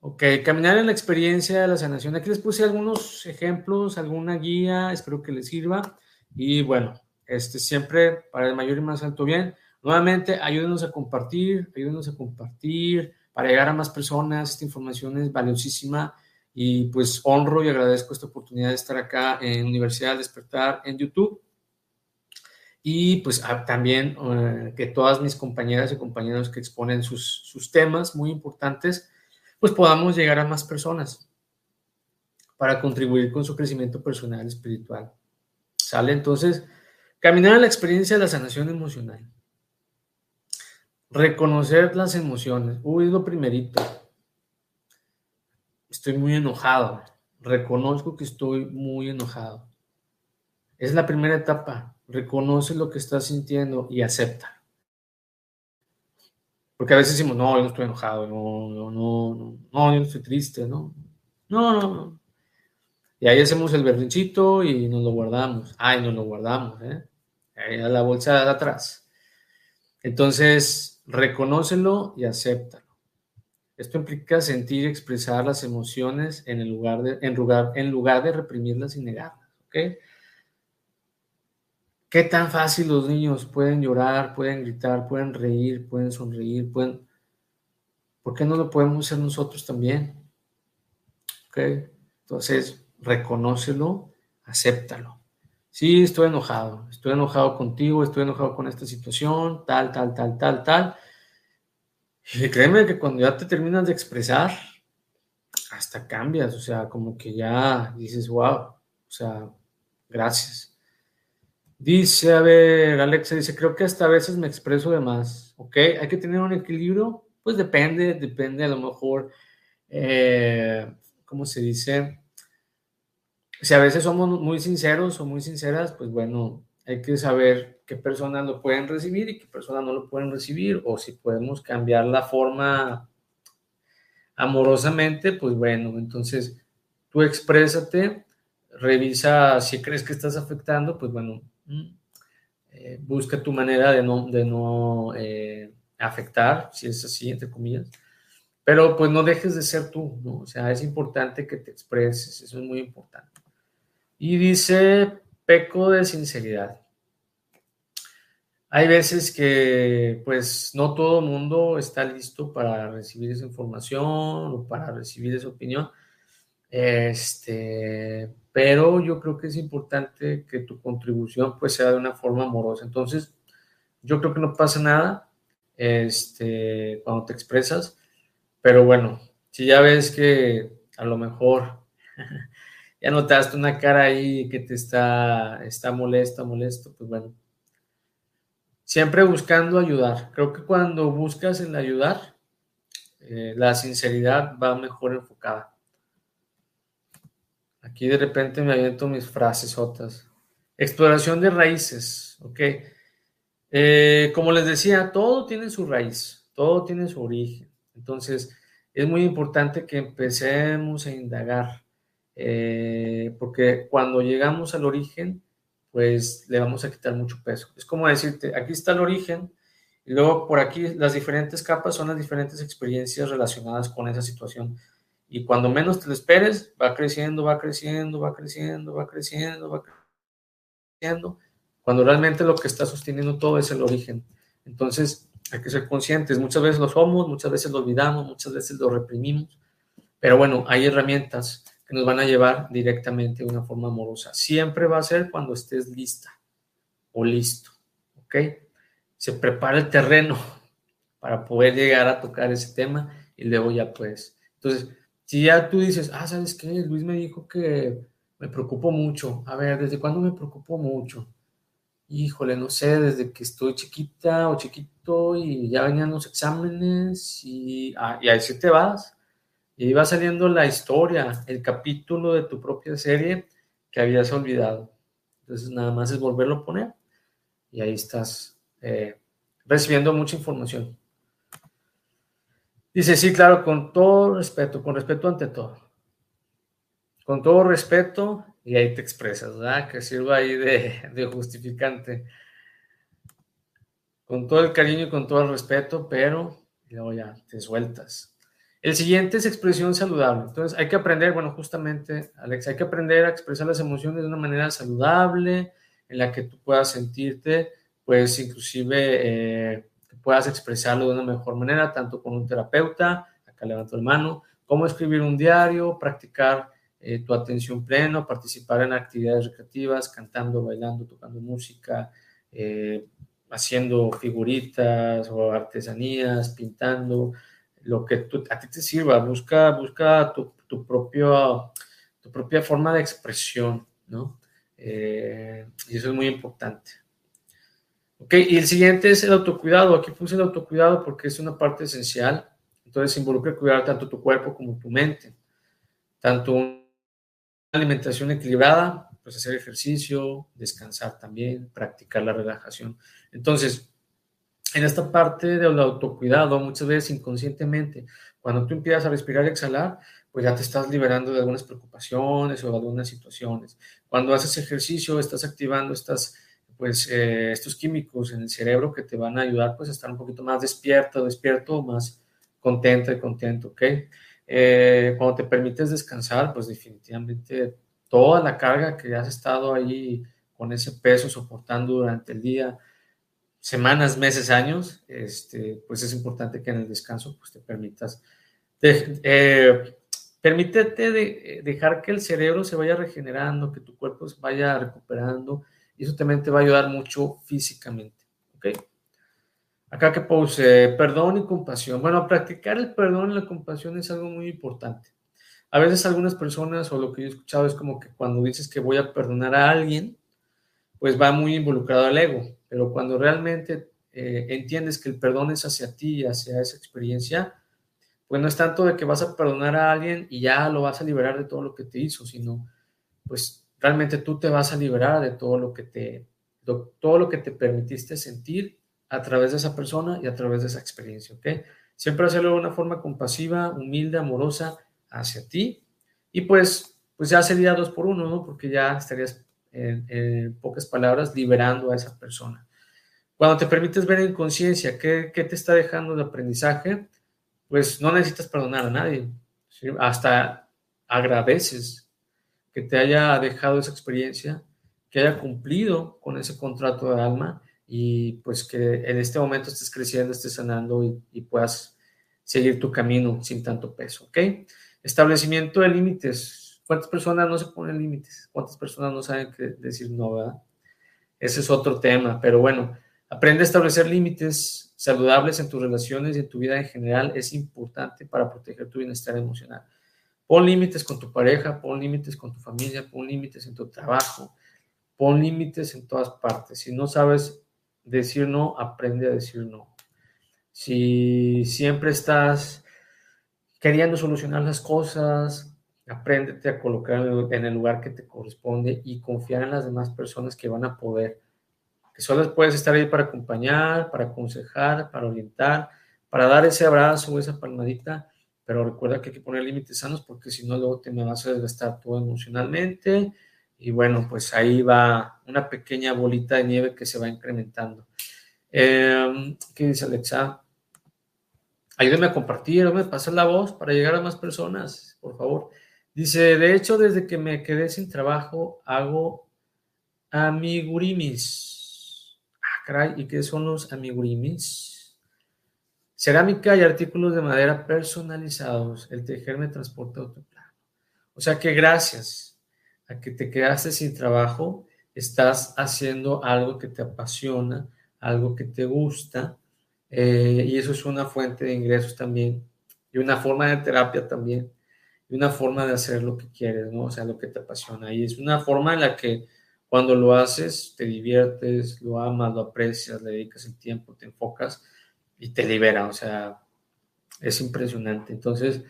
Ok, caminar en la experiencia de la sanación. Aquí les puse algunos ejemplos, alguna guía, espero que les sirva. Y bueno, este siempre para el mayor y más alto bien. Nuevamente, ayúdenos a compartir, ayúdenos a compartir para llegar a más personas. Esta información es valiosísima y pues honro y agradezco esta oportunidad de estar acá en Universidad Despertar en YouTube. Y pues también eh, que todas mis compañeras y compañeros que exponen sus, sus temas muy importantes, pues podamos llegar a más personas para contribuir con su crecimiento personal espiritual. ¿Sale? Entonces, caminar a la experiencia de la sanación emocional. Reconocer las emociones. Uy, es lo primerito. Estoy muy enojado. Reconozco que estoy muy enojado. Es la primera etapa. Reconoce lo que estás sintiendo y acepta. Porque a veces decimos, no, yo no estoy enojado, no, no, no, no, yo no estoy triste, no. No, no, no. Y ahí hacemos el berrinchito y nos lo guardamos. Ay, nos lo guardamos, ¿eh? Ahí a la bolsa de atrás. Entonces, reconócelo y acéptalo. Esto implica sentir y expresar las emociones en, lugar de, en, lugar, en lugar de reprimirlas y negarlas, ¿ok? ¿Qué tan fácil los niños pueden llorar, pueden gritar, pueden reír, pueden sonreír, pueden... ¿Por qué no lo podemos hacer nosotros también? ¿Ok? Entonces, reconócelo, acéptalo. Sí, estoy enojado, estoy enojado contigo, estoy enojado con esta situación, tal, tal, tal, tal, tal. Y créeme que cuando ya te terminas de expresar, hasta cambias, o sea, como que ya dices, wow, o sea, gracias. Dice, a ver, Alexa dice, creo que hasta a veces me expreso de más, ¿ok? Hay que tener un equilibrio, pues depende, depende a lo mejor, eh, ¿cómo se dice? Si a veces somos muy sinceros o muy sinceras, pues bueno, hay que saber qué personas lo pueden recibir y qué personas no lo pueden recibir, o si podemos cambiar la forma amorosamente, pues bueno, entonces tú exprésate, revisa si crees que estás afectando, pues bueno, eh, busca tu manera de no, de no eh, afectar, si es así, entre comillas. Pero pues no dejes de ser tú, ¿no? O sea, es importante que te expreses, eso es muy importante. Y dice, peco de sinceridad. Hay veces que pues no todo el mundo está listo para recibir esa información o para recibir esa opinión. Este, pero yo creo que es importante que tu contribución pues sea de una forma amorosa. Entonces, yo creo que no pasa nada este, cuando te expresas, pero bueno, si ya ves que a lo mejor ya notaste una cara ahí que te está, está molesta, molesto, pues bueno, siempre buscando ayudar. Creo que cuando buscas en ayudar, eh, la sinceridad va mejor enfocada. Aquí de repente me aviento mis frases. Exploración de raíces, ¿ok? Eh, como les decía, todo tiene su raíz, todo tiene su origen. Entonces, es muy importante que empecemos a indagar, eh, porque cuando llegamos al origen, pues le vamos a quitar mucho peso. Es como decirte, aquí está el origen, y luego por aquí las diferentes capas son las diferentes experiencias relacionadas con esa situación. Y cuando menos te lo esperes, va creciendo, va creciendo, va creciendo, va creciendo, va creciendo, cuando realmente lo que está sosteniendo todo es el origen. Entonces, hay que ser conscientes. Muchas veces lo somos, muchas veces lo olvidamos, muchas veces lo reprimimos. Pero bueno, hay herramientas que nos van a llevar directamente de una forma amorosa. Siempre va a ser cuando estés lista o listo. ¿Ok? Se prepara el terreno para poder llegar a tocar ese tema y luego ya pues. Entonces, si ya tú dices, ah, ¿sabes qué? Luis me dijo que me preocupo mucho. A ver, ¿desde cuándo me preocupo mucho? Híjole, no sé, desde que estoy chiquita o chiquito y ya venían los exámenes y, ah, ahí sí te vas. Y va saliendo la historia, el capítulo de tu propia serie que habías olvidado. Entonces nada más es volverlo a poner y ahí estás eh, recibiendo mucha información. Dice, sí, claro, con todo respeto, con respeto ante todo. Con todo respeto, y ahí te expresas, ¿verdad? Que sirva ahí de, justificante. Con todo el cariño y con todo el respeto, pero luego ya te sueltas. El siguiente es expresión saludable. Entonces hay que aprender, bueno, justamente, Alex, hay que aprender a expresar las emociones de una manera saludable, en la que tú puedas sentirte, pues inclusive eh, puedas expresarlo de una mejor manera, tanto con un terapeuta, acá levanto el mano, como escribir un diario, practicar eh, tu atención pleno, participar en actividades recreativas, cantando, bailando, tocando música, eh, haciendo figuritas o artesanías, pintando, lo que a ti te sirva, busca, busca tu, tu, tu propia forma de expresión, ¿no? Eh, y eso es muy importante. Ok, y el siguiente es el autocuidado. Aquí puse el autocuidado porque es una parte esencial. Entonces involucra cuidar tanto tu cuerpo como tu mente. Tanto una alimentación equilibrada, pues hacer ejercicio, descansar también, practicar la relajación. Entonces, en esta parte del autocuidado, muchas veces inconscientemente, cuando tú empiezas a respirar y exhalar, pues ya te estás liberando de algunas preocupaciones o de algunas situaciones. Cuando haces ejercicio, estás activando estas pues eh, estos químicos en el cerebro que te van a ayudar pues a estar un poquito más despierto, despierto, más contento y contento, ¿ok? Eh, cuando te permites descansar, pues definitivamente toda la carga que has estado ahí con ese peso soportando durante el día, semanas, meses, años, este, pues es importante que en el descanso pues, te permitas, eh, permítete de, dejar que el cerebro se vaya regenerando, que tu cuerpo se vaya recuperando, y eso también te va a ayudar mucho físicamente, ¿ok? Acá que puse perdón y compasión. Bueno, practicar el perdón y la compasión es algo muy importante. A veces algunas personas, o lo que yo he escuchado es como que cuando dices que voy a perdonar a alguien, pues va muy involucrado al ego, pero cuando realmente eh, entiendes que el perdón es hacia ti, hacia esa experiencia, pues no es tanto de que vas a perdonar a alguien y ya lo vas a liberar de todo lo que te hizo, sino pues realmente tú te vas a liberar de todo lo que te, todo lo que te permitiste sentir a través de esa persona y a través de esa experiencia, ¿ok? Siempre hacerlo de una forma compasiva, humilde, amorosa hacia ti y pues, pues ya sería dos por uno, ¿no? Porque ya estarías en, pocas palabras, liberando a esa persona. Cuando te permites ver en conciencia qué, te está dejando de aprendizaje, pues no necesitas perdonar a nadie. Hasta agradeces que te haya dejado esa experiencia, que haya cumplido con ese contrato de alma y pues que en este momento estés creciendo, estés sanando y, y puedas seguir tu camino sin tanto peso, ¿ok? Establecimiento de límites ¿Cuántas personas no se ponen límites? ¿Cuántas personas no saben qué decir no, verdad? Ese es otro tema, pero bueno, aprende a establecer límites saludables en tus relaciones y en tu vida en general. Es importante para proteger tu bienestar emocional. Pon límites con tu pareja, pon límites con tu familia, pon límites en tu trabajo, pon límites en todas partes. Si no sabes decir no, aprende a decir no. Si siempre estás queriendo solucionar las cosas, Apréndete a colocar en el lugar que te corresponde y confiar en las demás personas que van a poder. Que solo puedes estar ahí para acompañar, para aconsejar, para orientar, para dar ese abrazo o esa palmadita, pero recuerda que hay que poner límites sanos porque si no luego te me vas a desgastar todo emocionalmente y bueno, pues ahí va una pequeña bolita de nieve que se va incrementando. Em, ¿Qué dice Alexa? Ayúdame a compartir, ayúdame a pasar la voz para llegar a más personas, por favor. Dice, de hecho, desde que me quedé sin trabajo, hago amigurimis. Ah, caray, ¿y qué son los amigurimis? Cerámica y artículos de madera personalizados. El tejer me transporta a otro plano. O sea que gracias a que te quedaste sin trabajo, estás haciendo algo que te apasiona, algo que te gusta, eh, y eso es una fuente de ingresos también, y una forma de terapia también y una forma de hacer lo que quieres, ¿no? O sea, lo que te apasiona. Y es una forma en la que cuando lo haces, te diviertes, lo amas, lo aprecias, le dedicas el tiempo, te enfocas y te libera. O sea, es impresionante. Entonces,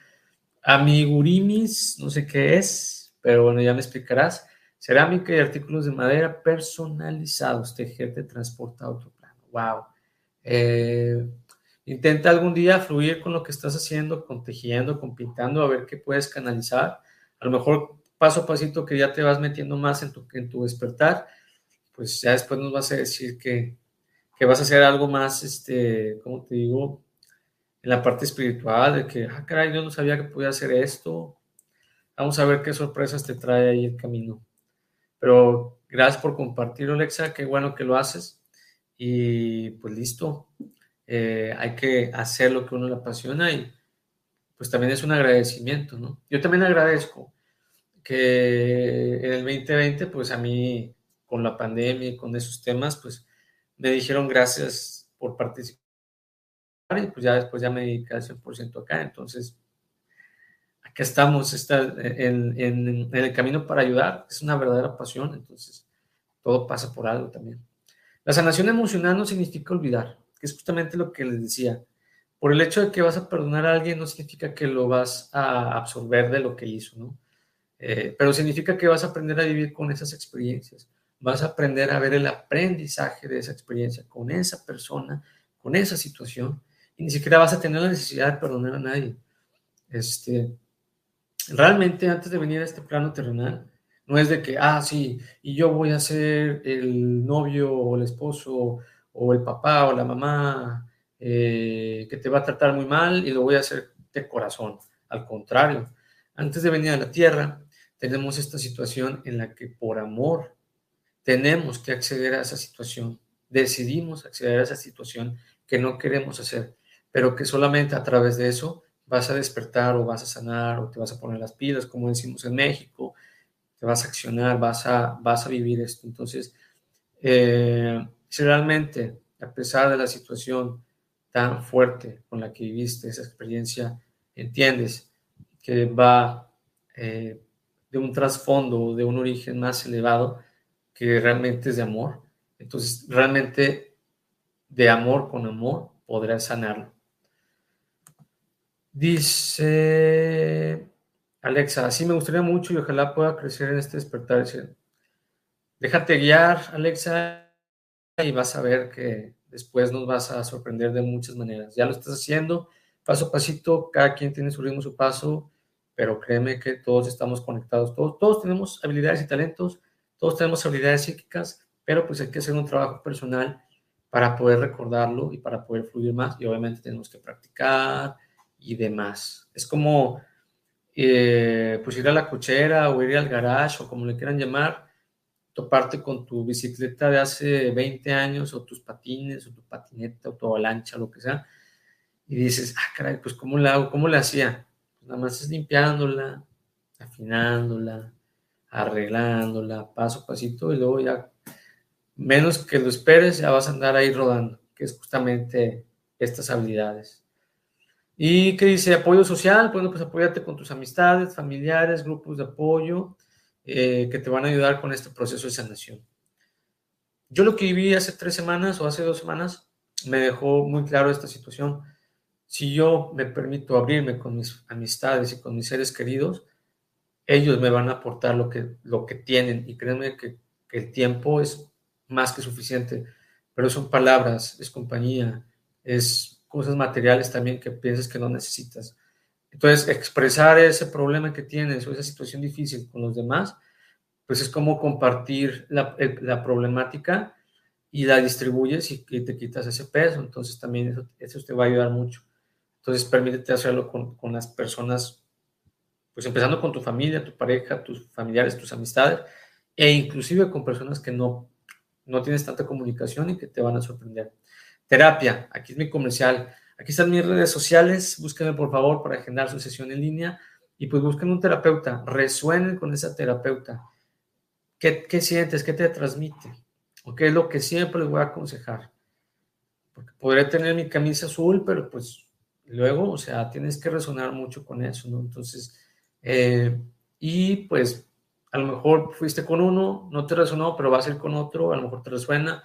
amigurimis, no sé qué es, pero bueno, ya me explicarás. Cerámica y artículos de madera personalizados. Tejer te transporta a otro plano. Wow. Eh, Intenta algún día fluir con lo que estás haciendo, con tejiendo, con pintando, a ver qué puedes canalizar. A lo mejor paso a pasito que ya te vas metiendo más en tu, en tu despertar, pues ya después nos vas a decir que, vas a hacer algo más, este, como te digo, en la parte espiritual, de que, ah, caray, yo no sabía que podía hacer esto. Vamos a ver qué sorpresas te trae ahí el camino. Pero gracias por compartir, Alexa, qué bueno que lo haces. Y pues listo, eh, hay que hacer lo que uno le apasiona y pues también es un agradecimiento, ¿no? Yo también agradezco que en el 2020, pues a mí con la pandemia y con esos temas, pues me dijeron gracias por participar y pues ya después ya me dediqué al 100% acá, entonces acá estamos está en, en el camino para ayudar, es una verdadera pasión, entonces todo pasa por algo también. La sanación emocional no significa olvidar, que es justamente lo que les decía. Por el hecho de que vas a perdonar a alguien no significa que lo vas a absorber de lo que hizo, ¿no? Eh, pero significa que vas a aprender a vivir con esas experiencias, vas a aprender a ver el aprendizaje de esa experiencia con esa persona, con esa situación, y ni siquiera vas a tener la necesidad de perdonar a nadie. Este, realmente antes de venir a este plano terrenal, no es de que, ah, sí, y yo voy a ser el novio o el esposo o el papá o la mamá eh, que te va a tratar muy mal y lo voy a hacer de corazón. Al contrario, antes de venir a la tierra, tenemos esta situación en la que por amor tenemos que acceder a esa situación, decidimos acceder a esa situación que no queremos hacer, pero que solamente a través de eso vas a despertar o vas a sanar o te vas a poner las pilas, como decimos en México, te vas a accionar, vas a, vas a vivir esto. Entonces, eh, si realmente, a pesar de la situación tan fuerte con la que viviste esa experiencia, entiendes que va eh, de un trasfondo, de un origen más elevado, que realmente es de amor, entonces realmente de amor con amor podrás sanarlo. Dice Alexa, sí me gustaría mucho y ojalá pueda crecer en este despertar. Déjate guiar, Alexa, y vas a ver que después nos vas a sorprender de muchas maneras. Ya lo estás haciendo, paso a pasito, cada quien tiene su ritmo, su paso, pero créeme que todos estamos conectados, todos, todos tenemos habilidades y talentos, todos tenemos habilidades psíquicas, pero pues hay que hacer un trabajo personal para poder recordarlo y para poder fluir más, y obviamente tenemos que practicar y demás. Es como eh, pues ir a la cochera o ir al garage o como le quieran llamar, toparte con tu bicicleta de hace 20 años o tus patines o tu patineta o tu avalancha, lo que sea, y dices, ah, caray, pues ¿cómo la hago? ¿Cómo la hacía? Pues nada más es limpiándola, afinándola, arreglándola, paso a pasito, y luego ya, menos que lo esperes, ya vas a andar ahí rodando, que es justamente estas habilidades. ¿Y qué dice? Apoyo social. Bueno, pues apóyate con tus amistades, familiares, grupos de apoyo eh, que te van a ayudar con este proceso de sanación. Yo lo que viví hace tres semanas o hace dos semanas me dejó muy claro esta situación. Si yo me permito abrirme con mis amistades y con mis seres queridos, ellos me van a aportar lo que, lo que tienen y créanme que, el tiempo es más que suficiente, pero son palabras, es compañía, es cosas materiales también que piensas que no necesitas. Entonces, expresar ese problema que tienes o esa situación difícil con los demás, pues es como compartir la, problemática y la distribuyes y, te quitas ese peso. Entonces, también eso, eso, te va a ayudar mucho. Entonces, permítete hacerlo con, con las personas, pues empezando con tu familia, tu pareja, tus familiares, tus amistades, e inclusive con personas que no, no tienes tanta comunicación y que te van a sorprender. Terapia, aquí es mi comercial. Aquí están mis redes sociales. Búsquenme por favor para agendar su sesión en línea. Y pues busquen un terapeuta. Resuenen con esa terapeuta. ¿Qué, sientes? ¿Qué te transmite? ¿O qué es lo que siempre les voy a aconsejar? Porque podré tener mi camisa azul, pero pues luego, o sea, tienes que resonar mucho con eso, ¿no? Entonces, eh, y pues a lo mejor fuiste con uno, no te resonó, pero vas a ir con otro, a lo mejor te resuena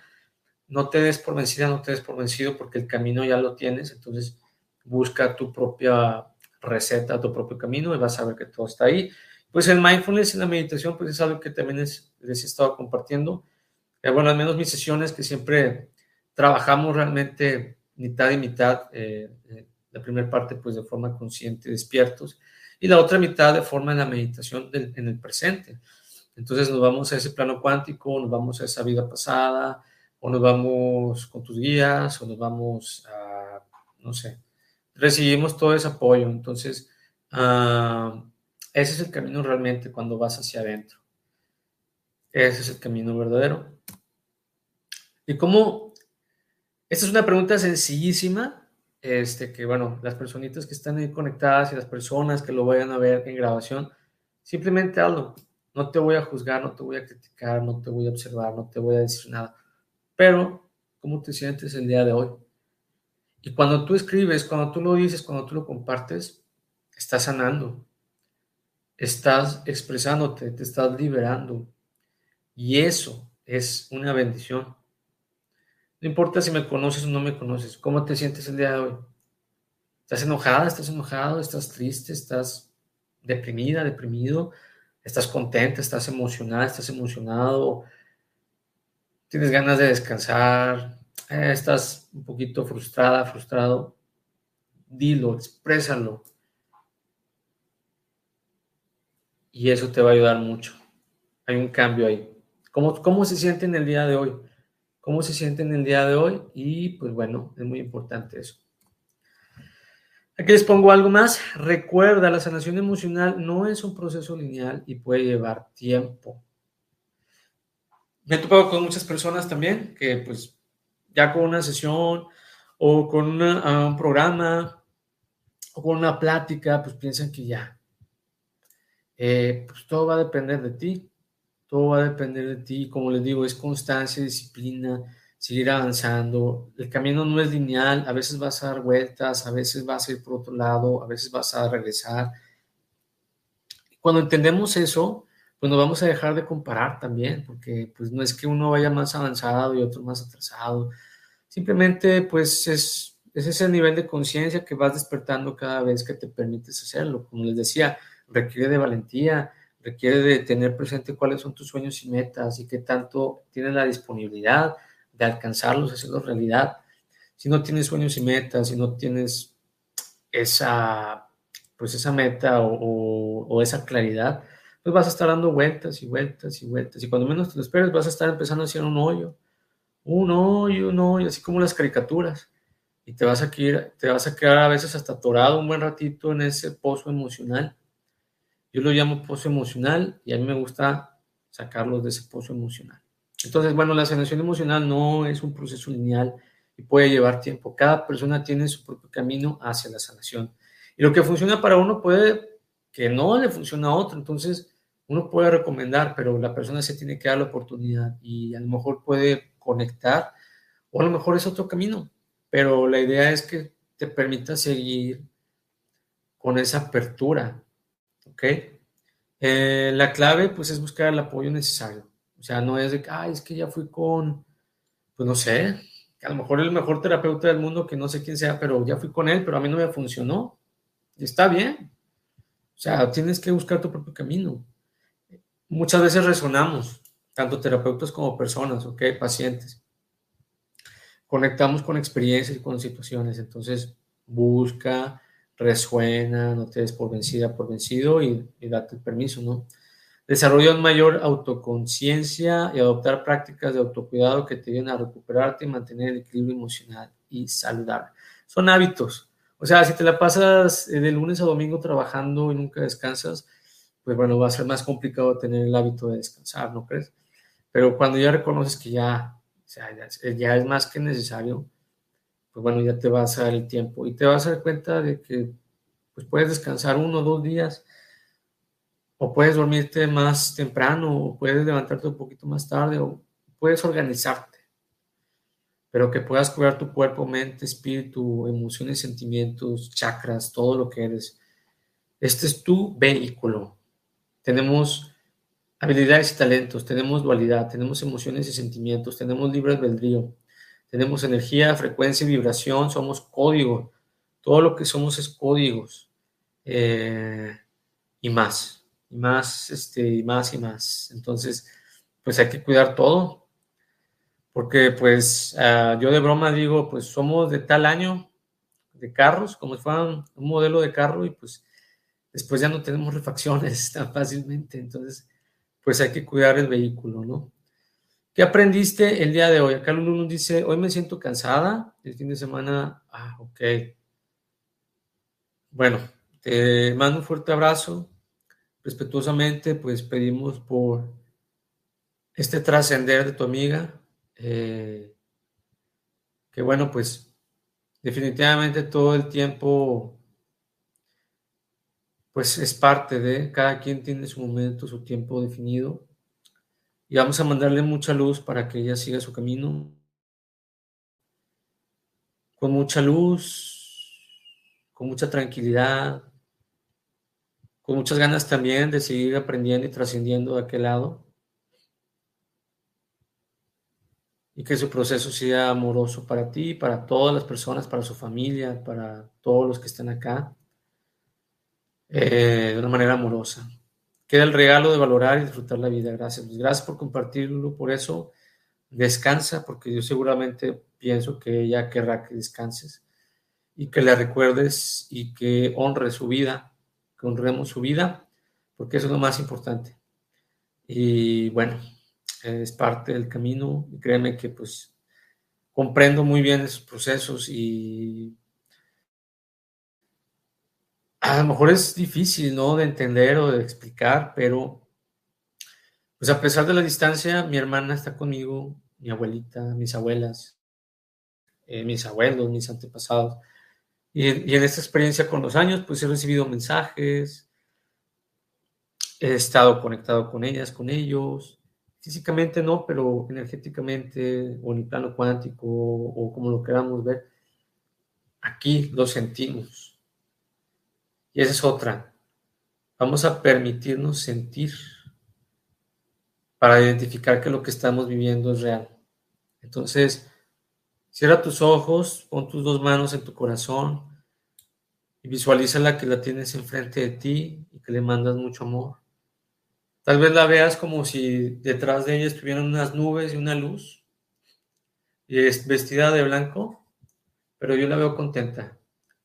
no te des por vencida, no te des por vencido porque el camino ya lo tienes, entonces busca tu propia receta, tu propio camino y vas a ver que todo está ahí. Pues el mindfulness y la meditación, pues es algo que también les he estado compartiendo. Eh, bueno, al menos mis sesiones que siempre trabajamos realmente mitad y mitad, eh, eh, la primera parte pues de forma consciente, despiertos, y la otra mitad de forma en la meditación en el presente. Entonces nos vamos a ese plano cuántico, nos vamos a esa vida pasada, o nos vamos con tus guías, o nos vamos a, no sé, recibimos todo ese apoyo. Entonces, ah, ese es el camino realmente cuando vas hacia adentro. Ese es el camino verdadero. Y cómo, esta es una pregunta sencillísima, este, que bueno, las personitas que están ahí conectadas y las personas que lo vayan a ver en grabación, simplemente hazlo. No te voy a juzgar, no te voy a criticar, no te voy a observar, no te voy a decir nada pero ¿cómo te sientes el día de hoy? Y cuando tú escribes, cuando tú lo dices, cuando tú lo compartes, estás sanando, estás expresándote, te estás liberando. Y eso es una bendición. No importa si me conoces o no me conoces, ¿cómo te sientes el día de hoy? ¿Estás enojada? ¿Estás enojado? ¿Estás triste? ¿Estás deprimida? ¿Deprimido? ¿Estás contenta? ¿Estás emocionada? ¿Estás emocionado? tienes ganas de descansar, eh, estás un poquito frustrada, frustrado, dilo, exprésalo. Y eso te va a ayudar mucho. Hay un cambio ahí. ¿Cómo, ¿Cómo se siente en el día de hoy? ¿Cómo se siente en el día de hoy? Y pues bueno, es muy importante eso. Aquí les pongo algo más. Recuerda, la sanación emocional no es un proceso lineal y puede llevar tiempo. me he topado con muchas personas también que pues ya con una sesión o con ah, un programa o con una plática, pues piensan que ya, eh, pues todo va a depender de ti, todo va a depender de ti, como les digo, es constancia, disciplina, seguir avanzando, el camino no es lineal, a veces vas a dar vueltas, a veces vas a ir por otro lado, a veces vas a regresar. Cuando entendemos eso, pues nos vamos a dejar de comparar también, porque pues no es que uno vaya más avanzado y otro más atrasado, simplemente pues es, es ese nivel de conciencia que vas despertando cada vez que te permites hacerlo. Como les decía, requiere de valentía, requiere de tener presente cuáles son tus sueños y metas y qué tanto tienes la disponibilidad de alcanzarlos, hacerlos realidad. Si no tienes sueños y metas, si no tienes esa, pues esa meta o, o esa claridad, pues vas a estar dando vueltas y vueltas y vueltas. Y cuando menos te lo esperes, vas a estar empezando a hacer un hoyo, un hoyo, un hoyo, así como las caricaturas. Y te vas a quedar, te vas a quedar a veces hasta atorado un buen ratito en ese pozo emocional. Yo lo llamo pozo emocional y a mí me gusta sacarlos de ese pozo emocional. Entonces, bueno, la sanación emocional no es un proceso lineal y puede llevar tiempo. Cada persona tiene su propio camino hacia la sanación. Y lo que funciona para uno puede que no le funciona a otro. Entonces, uno puede recomendar, pero la persona se tiene que dar la oportunidad y a lo mejor puede conectar o a lo mejor es otro camino, pero la idea es que te permita seguir con esa apertura, ¿ok? Eh, la clave pues es buscar el apoyo necesario, o sea, no es de que, es que ya fui con, pues no sé, a lo mejor el mejor terapeuta del mundo, que no sé quién sea, pero ya fui con él, pero a mí no me funcionó, está bien, o sea, tienes que buscar tu propio camino. Muchas veces resonamos, tanto terapeutas como personas, ¿ok? Pacientes. Conectamos con experiencias y con situaciones, entonces busca, resuena, no te des por vencida, por vencido y, date el permiso, ¿no? Desarrolla mayor autoconciencia y adoptar prácticas de autocuidado que te ayuden a recuperarte y mantener el equilibrio emocional y saludable. Son hábitos. O sea, si te la pasas de lunes a domingo trabajando y nunca descansas, pues bueno, va a ser más complicado tener el hábito de descansar, ¿no crees? Pero cuando ya reconoces que ya, o sea, ya, es más que necesario, pues bueno, ya te vas a dar el tiempo y te vas a dar cuenta de que pues puedes descansar uno o dos días o puedes dormirte más temprano o puedes levantarte un poquito más tarde o puedes organizarte, pero que puedas cuidar tu cuerpo, mente, espíritu, emociones, sentimientos, chakras, todo lo que eres. Este es tu vehículo, tenemos habilidades y talentos, tenemos dualidad, tenemos emociones y sentimientos, tenemos libre albedrío, tenemos energía, frecuencia y vibración, somos código. Todo lo que somos es códigos eh, y más, y más, este, y más y más. Entonces, pues hay que cuidar todo, porque pues ah, yo de broma digo, pues somos de tal año de carros, como si fuera un modelo de carro y pues después ya no tenemos refacciones tan fácilmente, entonces pues hay que cuidar el vehículo, ¿no? ¿Qué aprendiste el día de hoy? Acá nos dice, hoy me siento cansada, el fin de semana, ah, ok. Bueno, te mando un fuerte abrazo, respetuosamente, pues pedimos por este trascender de tu amiga, eh, que bueno, pues definitivamente todo el tiempo pues es parte de, cada quien tiene su momento, su tiempo definido. Y vamos a mandarle mucha luz para que ella siga su camino. Con mucha luz, con mucha tranquilidad, con muchas ganas también de seguir aprendiendo y trascendiendo de aquel lado. Y que su proceso sea amoroso para ti, para todas las personas, para su familia, para todos los que estén acá. Eh, de una manera amorosa. Queda el regalo de valorar y disfrutar la vida. Gracias. Gracias por compartirlo. Por eso, descansa, porque yo seguramente pienso que ella querrá que descanses y que le recuerdes y que honre su vida, que honremos su vida, porque eso es lo más importante. Y bueno, es parte del camino y créeme que pues comprendo muy bien esos procesos y a lo mejor es difícil, ¿no? De entender o de explicar, pero pues a pesar de la distancia, mi hermana está conmigo, mi abuelita, mis abuelas, eh, mis abuelos, mis antepasados. Y, y, en esta experiencia con los años, pues he recibido mensajes, he estado conectado con ellas, con ellos. Físicamente no, pero energéticamente o en el plano cuántico o como lo queramos ver, aquí lo sentimos. Y esa es otra. Vamos a permitirnos sentir para identificar que lo que estamos viviendo es real. Entonces, cierra tus ojos, pon tus dos manos en tu corazón y visualiza la que la tienes enfrente de ti y que le mandas mucho amor. Tal vez la veas como si detrás de ella estuvieran unas nubes y una luz y es vestida de blanco, pero yo la veo contenta.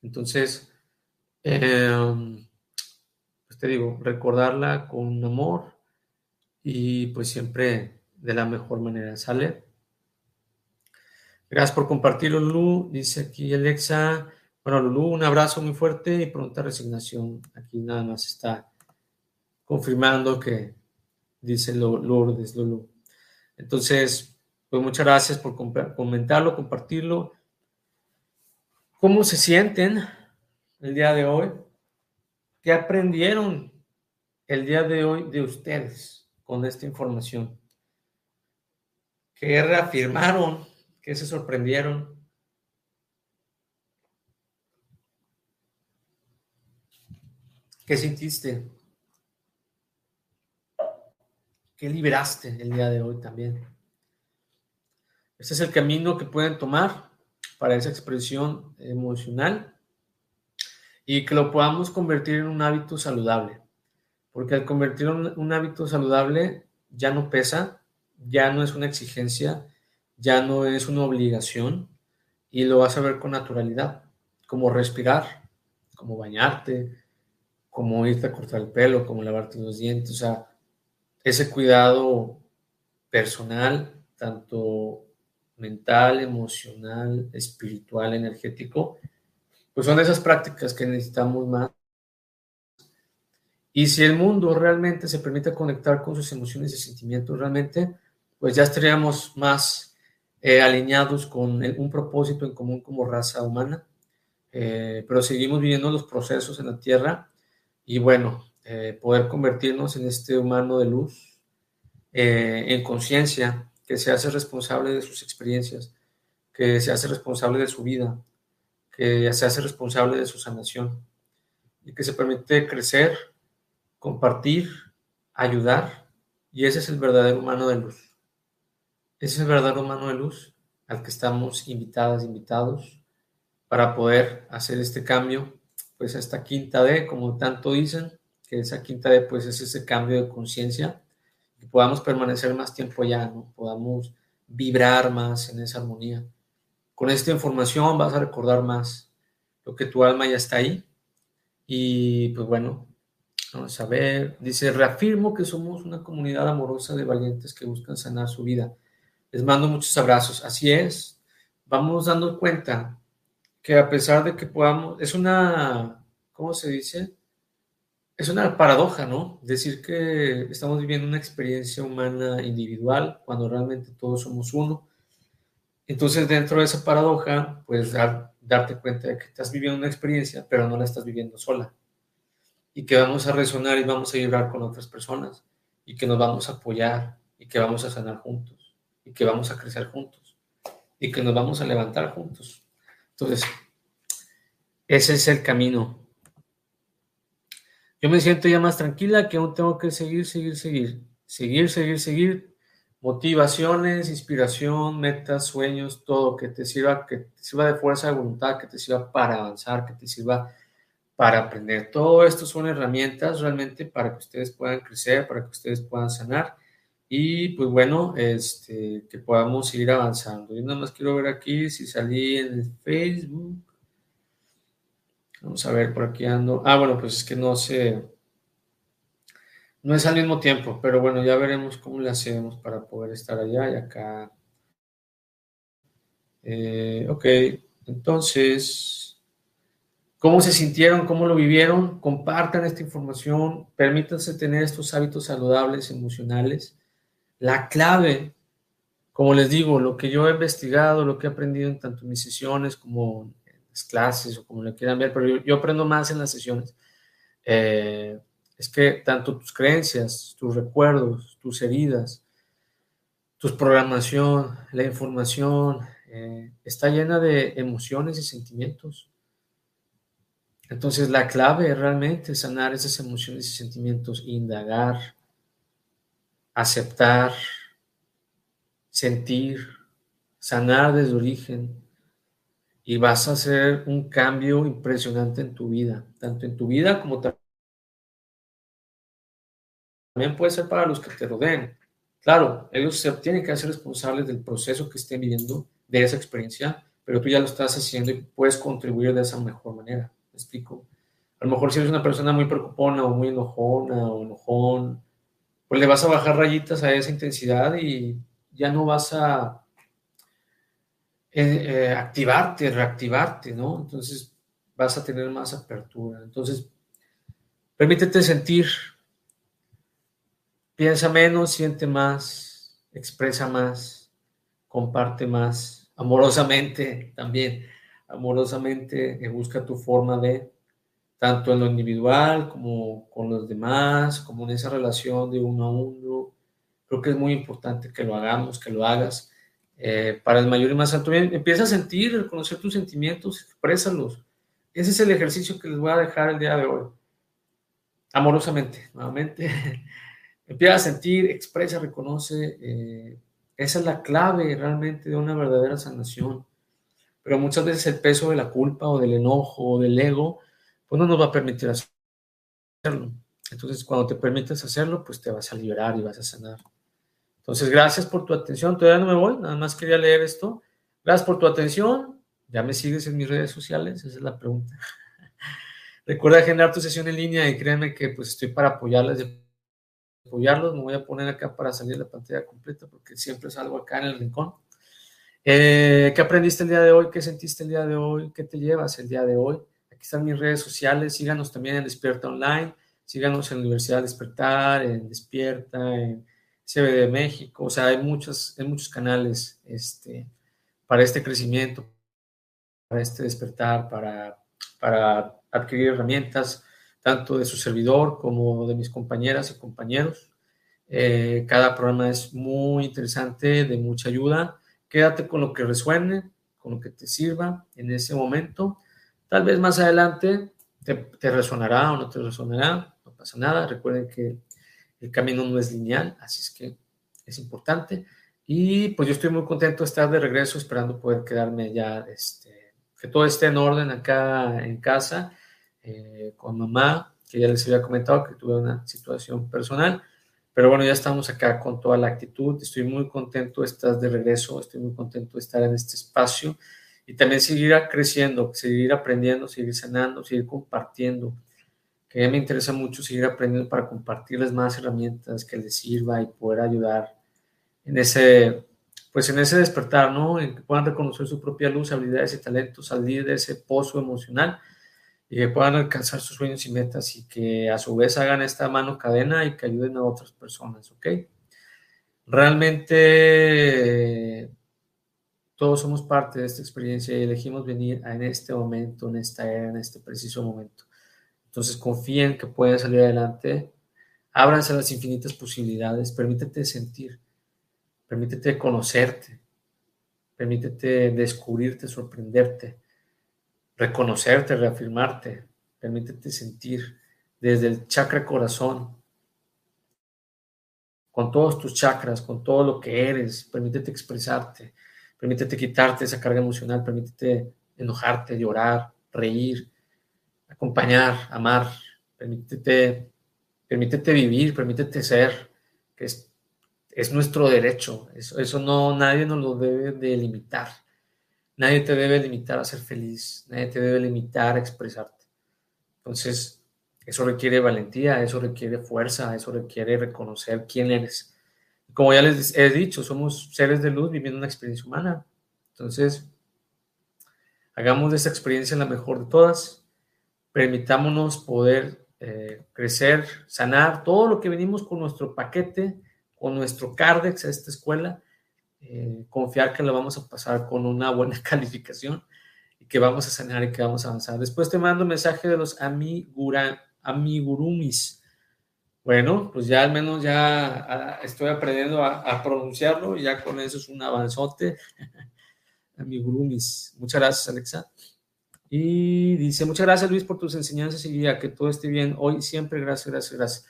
Entonces, eh, pues te digo, recordarla con amor y pues siempre de la mejor manera, ¿sale? Gracias por compartirlo, Lulu. Dice aquí Alexa. Bueno, Lulu, un abrazo muy fuerte y pronta resignación. Aquí nada más está confirmando que dice Lourdes, Lulu. Entonces, pues muchas gracias por comentarlo, compartirlo. ¿Cómo se sienten el día de hoy? ¿Qué aprendieron el día de hoy de ustedes con esta información? ¿Qué reafirmaron? ¿Qué se sorprendieron? ¿Qué sentiste? ¿Qué liberaste el día de hoy también? Este es el camino que pueden tomar para esa expresión emocional y que lo podamos convertir en un hábito saludable. Porque al convertirlo en un hábito saludable ya no pesa, ya no es una exigencia, ya no es una obligación y lo vas a ver con naturalidad, como respirar, como bañarte, como irte a cortar el pelo, como lavarte los dientes, o sea, ese cuidado personal, tanto mental, emocional, espiritual, energético, pues son esas prácticas que necesitamos más. Y si el mundo realmente se permite conectar con sus emociones y sentimientos, realmente, pues ya estaríamos más eh, alineados con un propósito en común como raza humana. Eh, pero seguimos viviendo los procesos en la Tierra y bueno, eh, poder convertirnos en este humano de luz, en conciencia, que se hace responsable de sus experiencias, que se hace responsable de su vida, que se hace responsable de su sanación y que se permite crecer, compartir, ayudar. Y ese es el verdadero humano de luz. Ese es el verdadero humano de luz al que estamos invitadas, invitados, para poder hacer este cambio, pues a esta quinta D, como tanto dicen, que esa quinta D pues es ese cambio de conciencia, que podamos permanecer más tiempo allá, ¿no? podamos vibrar más en esa armonía. Con esta información vas a recordar más lo que tu alma ya está ahí. Y pues bueno, vamos a ver. Dice, reafirmo que somos una comunidad amorosa de valientes que buscan sanar su vida. Les mando muchos abrazos. Así es. Vamos dando cuenta que a pesar de que podamos, es una, ¿cómo se dice? Es una paradoja, ¿no? Decir que estamos viviendo una experiencia humana individual cuando realmente todos somos uno entonces, dentro de esa paradoja, pues darte cuenta de que estás viviendo una experiencia, pero no la estás viviendo sola. Y que vamos a resonar y vamos a vibrar con otras personas. Y que nos vamos a apoyar. Y que vamos a sanar juntos. Y que vamos a crecer juntos. Y que nos vamos a levantar juntos. Entonces, ese es el camino. Yo me siento ya más tranquila que aún tengo que seguir, seguir, seguir. Seguir, seguir, seguir motivaciones, inspiración, metas, sueños, todo que te sirva, que te sirva de fuerza de voluntad, que te sirva para avanzar, que te sirva para aprender. Todo esto son herramientas realmente para que ustedes puedan crecer, para que ustedes puedan sanar y pues bueno, este, que podamos seguir avanzando. Yo nada más quiero ver aquí si salí en el Facebook. Vamos a ver, por aquí ando. Ah, bueno, pues es que no sé no es al mismo tiempo, pero bueno, ya veremos cómo le hacemos para poder estar allá y acá. Eh, ok, entonces, ¿cómo se sintieron? ¿Cómo lo vivieron? Compartan esta información, permítanse tener estos hábitos saludables emocionales La clave, como les digo, lo que yo he investigado, lo que he aprendido en tanto mis sesiones como en las clases o como lo quieran ver, pero yo, aprendo más en las sesiones, eh, es que tanto tus creencias, tus recuerdos, tus heridas, tu programación, la información, eh, está llena de emociones y sentimientos. Entonces la clave es realmente sanar esas emociones y sentimientos, indagar, aceptar, sentir, sanar desde origen y vas a hacer un cambio impresionante en tu vida, tanto en tu vida como también puede ser para los que te rodeen. Claro, ellos se tienen que hacer responsables del proceso que estén viviendo, de esa experiencia, pero tú ya lo estás haciendo y puedes contribuir de esa mejor manera. ¿Me explico? A lo mejor si eres una persona muy preocupona o muy enojona o enojón, pues le vas a bajar rayitas a esa intensidad y ya no vas a eh, eh, activarte, reactivarte, ¿no? Entonces vas a tener más apertura. Entonces, permítete sentir, piensa menos, siente más, expresa más, comparte más, amorosamente también, amorosamente eh, busca tu forma de tanto en lo individual como con los demás, como en esa relación de uno a uno. Creo que es muy importante que lo hagamos, que lo hagas. Eh, para el mayor y más alto bien, empieza a sentir, reconocer tus sentimientos, exprésalos. Ese es el ejercicio que les voy a dejar el día de hoy. Amorosamente, nuevamente. empieza a sentir, expresa, reconoce. Eh, esa es la clave realmente de una verdadera sanación. Pero muchas veces el peso de la culpa o del enojo o del ego pues no nos va a permitir hacerlo. Entonces, cuando te permites hacerlo, pues te vas a liberar y vas a sanar. Entonces, gracias por tu atención. Todavía no me voy, nada más quería leer esto. Gracias por tu atención. ¿Ya me sigues en mis redes sociales? Esa es la pregunta. Recuerda generar tu sesión en línea y créeme que pues estoy para apoyarles, apoyarlos. Me voy a poner acá para salir la pantalla completa porque siempre salgo acá en el rincón. Eh, ¿Qué aprendiste el día de hoy? ¿Qué sentiste el día de hoy? ¿Qué te llevas el día de hoy? Aquí están mis redes sociales. Síganos también en Despierta Online. Síganos en Universidad Despertar, en Despierta, en CBD México. O sea, hay muchos, hay muchos canales este, para este crecimiento, para este despertar, para, para adquirir herramientas, tanto de su servidor como de mis compañeras y compañeros. Eh, cada programa es muy interesante, de mucha ayuda. Quédate con lo que resuene, con lo que te sirva en ese momento. Tal vez más adelante te, resonará o no te resonará, no pasa nada. Recuerden que el camino no es lineal, así es que es importante. Y pues yo estoy muy contento de estar de regreso, esperando poder quedarme ya, este, que todo esté en orden acá en casa, eh, con mamá, que ya les había comentado que tuve una situación personal. Pero bueno, ya estamos acá con toda la actitud. Estoy muy contento de de regreso, estoy muy contento de estar en este espacio y también seguir creciendo, seguir aprendiendo, seguir sanando, seguir compartiendo. Que me interesa mucho seguir aprendiendo para compartirles más herramientas que les sirva y poder ayudar en ese, pues en ese despertar, ¿no? En que puedan reconocer su propia luz, habilidades y talentos, salir de ese pozo emocional y que puedan alcanzar sus sueños y metas y que a su vez hagan esta mano cadena y que ayuden a otras personas, ¿ok? Realmente todos somos parte de esta experiencia y elegimos venir en este momento, en esta era, en este preciso momento. Entonces confíen que pueden salir adelante, ábranse las infinitas posibilidades, permítete sentir, permítete conocerte, permítete descubrirte, sorprenderte, reconocerte, reafirmarte, permítete sentir desde el chakra corazón, con todos tus chakras, con todo lo que eres, permítete expresarte, Permítete quitarte esa carga emocional, permítete enojarte, llorar, reír, acompañar, amar, permítete, permítete vivir, permítete ser, que es, es nuestro derecho. Eso, eso no, nadie nos lo debe de limitar. Nadie te debe limitar a ser feliz, nadie te debe limitar a expresarte. Entonces, eso requiere valentía, eso requiere fuerza, eso requiere reconocer quién eres como ya les he dicho, somos seres de luz viviendo una experiencia humana. Entonces, hagamos de esta experiencia la mejor de todas. Permitámonos poder eh, crecer, sanar todo lo que venimos con nuestro paquete, con nuestro CARDEX a esta escuela, eh, confiar que la vamos a pasar con una buena calificación y que vamos a sanar y que vamos a avanzar. Después te mando un mensaje de los amigura, amigurumis. Bueno, pues ya al menos ya estoy aprendiendo a, pronunciarlo y ya con eso es un avanzote. amigurumis. Muchas gracias, Alexa. Y dice, muchas gracias Luis por tus enseñanzas y guía, que todo esté bien hoy siempre. Gracias, gracias, gracias.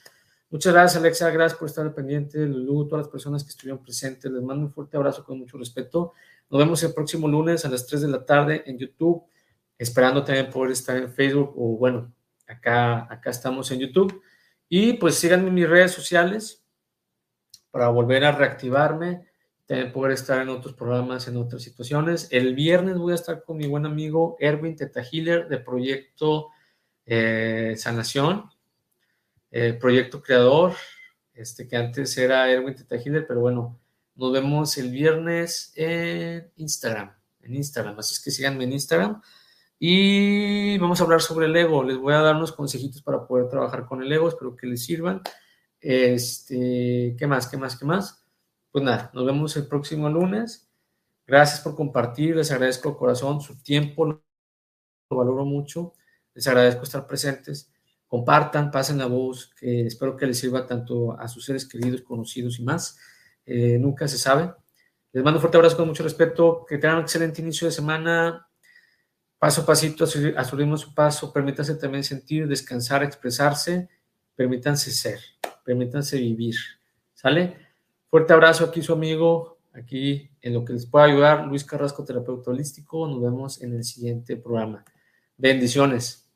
Muchas gracias, Alexa. Gracias por estar pendiente. Lulu, todas las personas que estuvieron presentes. Les mando un fuerte abrazo con mucho respeto. Nos vemos el próximo lunes a las 3 de la tarde en YouTube. Esperando también poder estar en Facebook o bueno, acá, acá estamos en YouTube. Y pues síganme en mis redes sociales para volver a reactivarme, también poder estar en otros programas, en otras situaciones. El viernes voy a estar con mi buen amigo Erwin Teta de Proyecto eh, Sanación el proyecto creador, este que antes era Erwin Teta pero bueno, nos vemos el viernes en Instagram, en Instagram, así es que síganme en Instagram. Y vamos a hablar sobre el ego. Les voy a dar unos consejitos para poder trabajar con el ego. Espero que les sirvan. Este, ¿qué más? ¿Qué más? ¿Qué más? Pues nada, nos vemos el próximo lunes. Gracias por compartir. Les agradezco de corazón su tiempo. Lo valoro mucho. Les agradezco estar presentes compartan, pasen la voz, que espero que les sirva tanto a sus seres queridos, conocidos y más. Eh, nunca se sabe. Les mando un fuerte abrazo con mucho respeto, que tengan un excelente inicio de semana, paso a pasito, a su su paso, permítanse también sentir, descansar, expresarse, permítanse ser, permítanse vivir. ¿Sale? Fuerte abrazo aquí su amigo, aquí en lo que les pueda ayudar, Luis Carrasco, terapeuta holístico. Nos vemos en el siguiente programa. Bendiciones.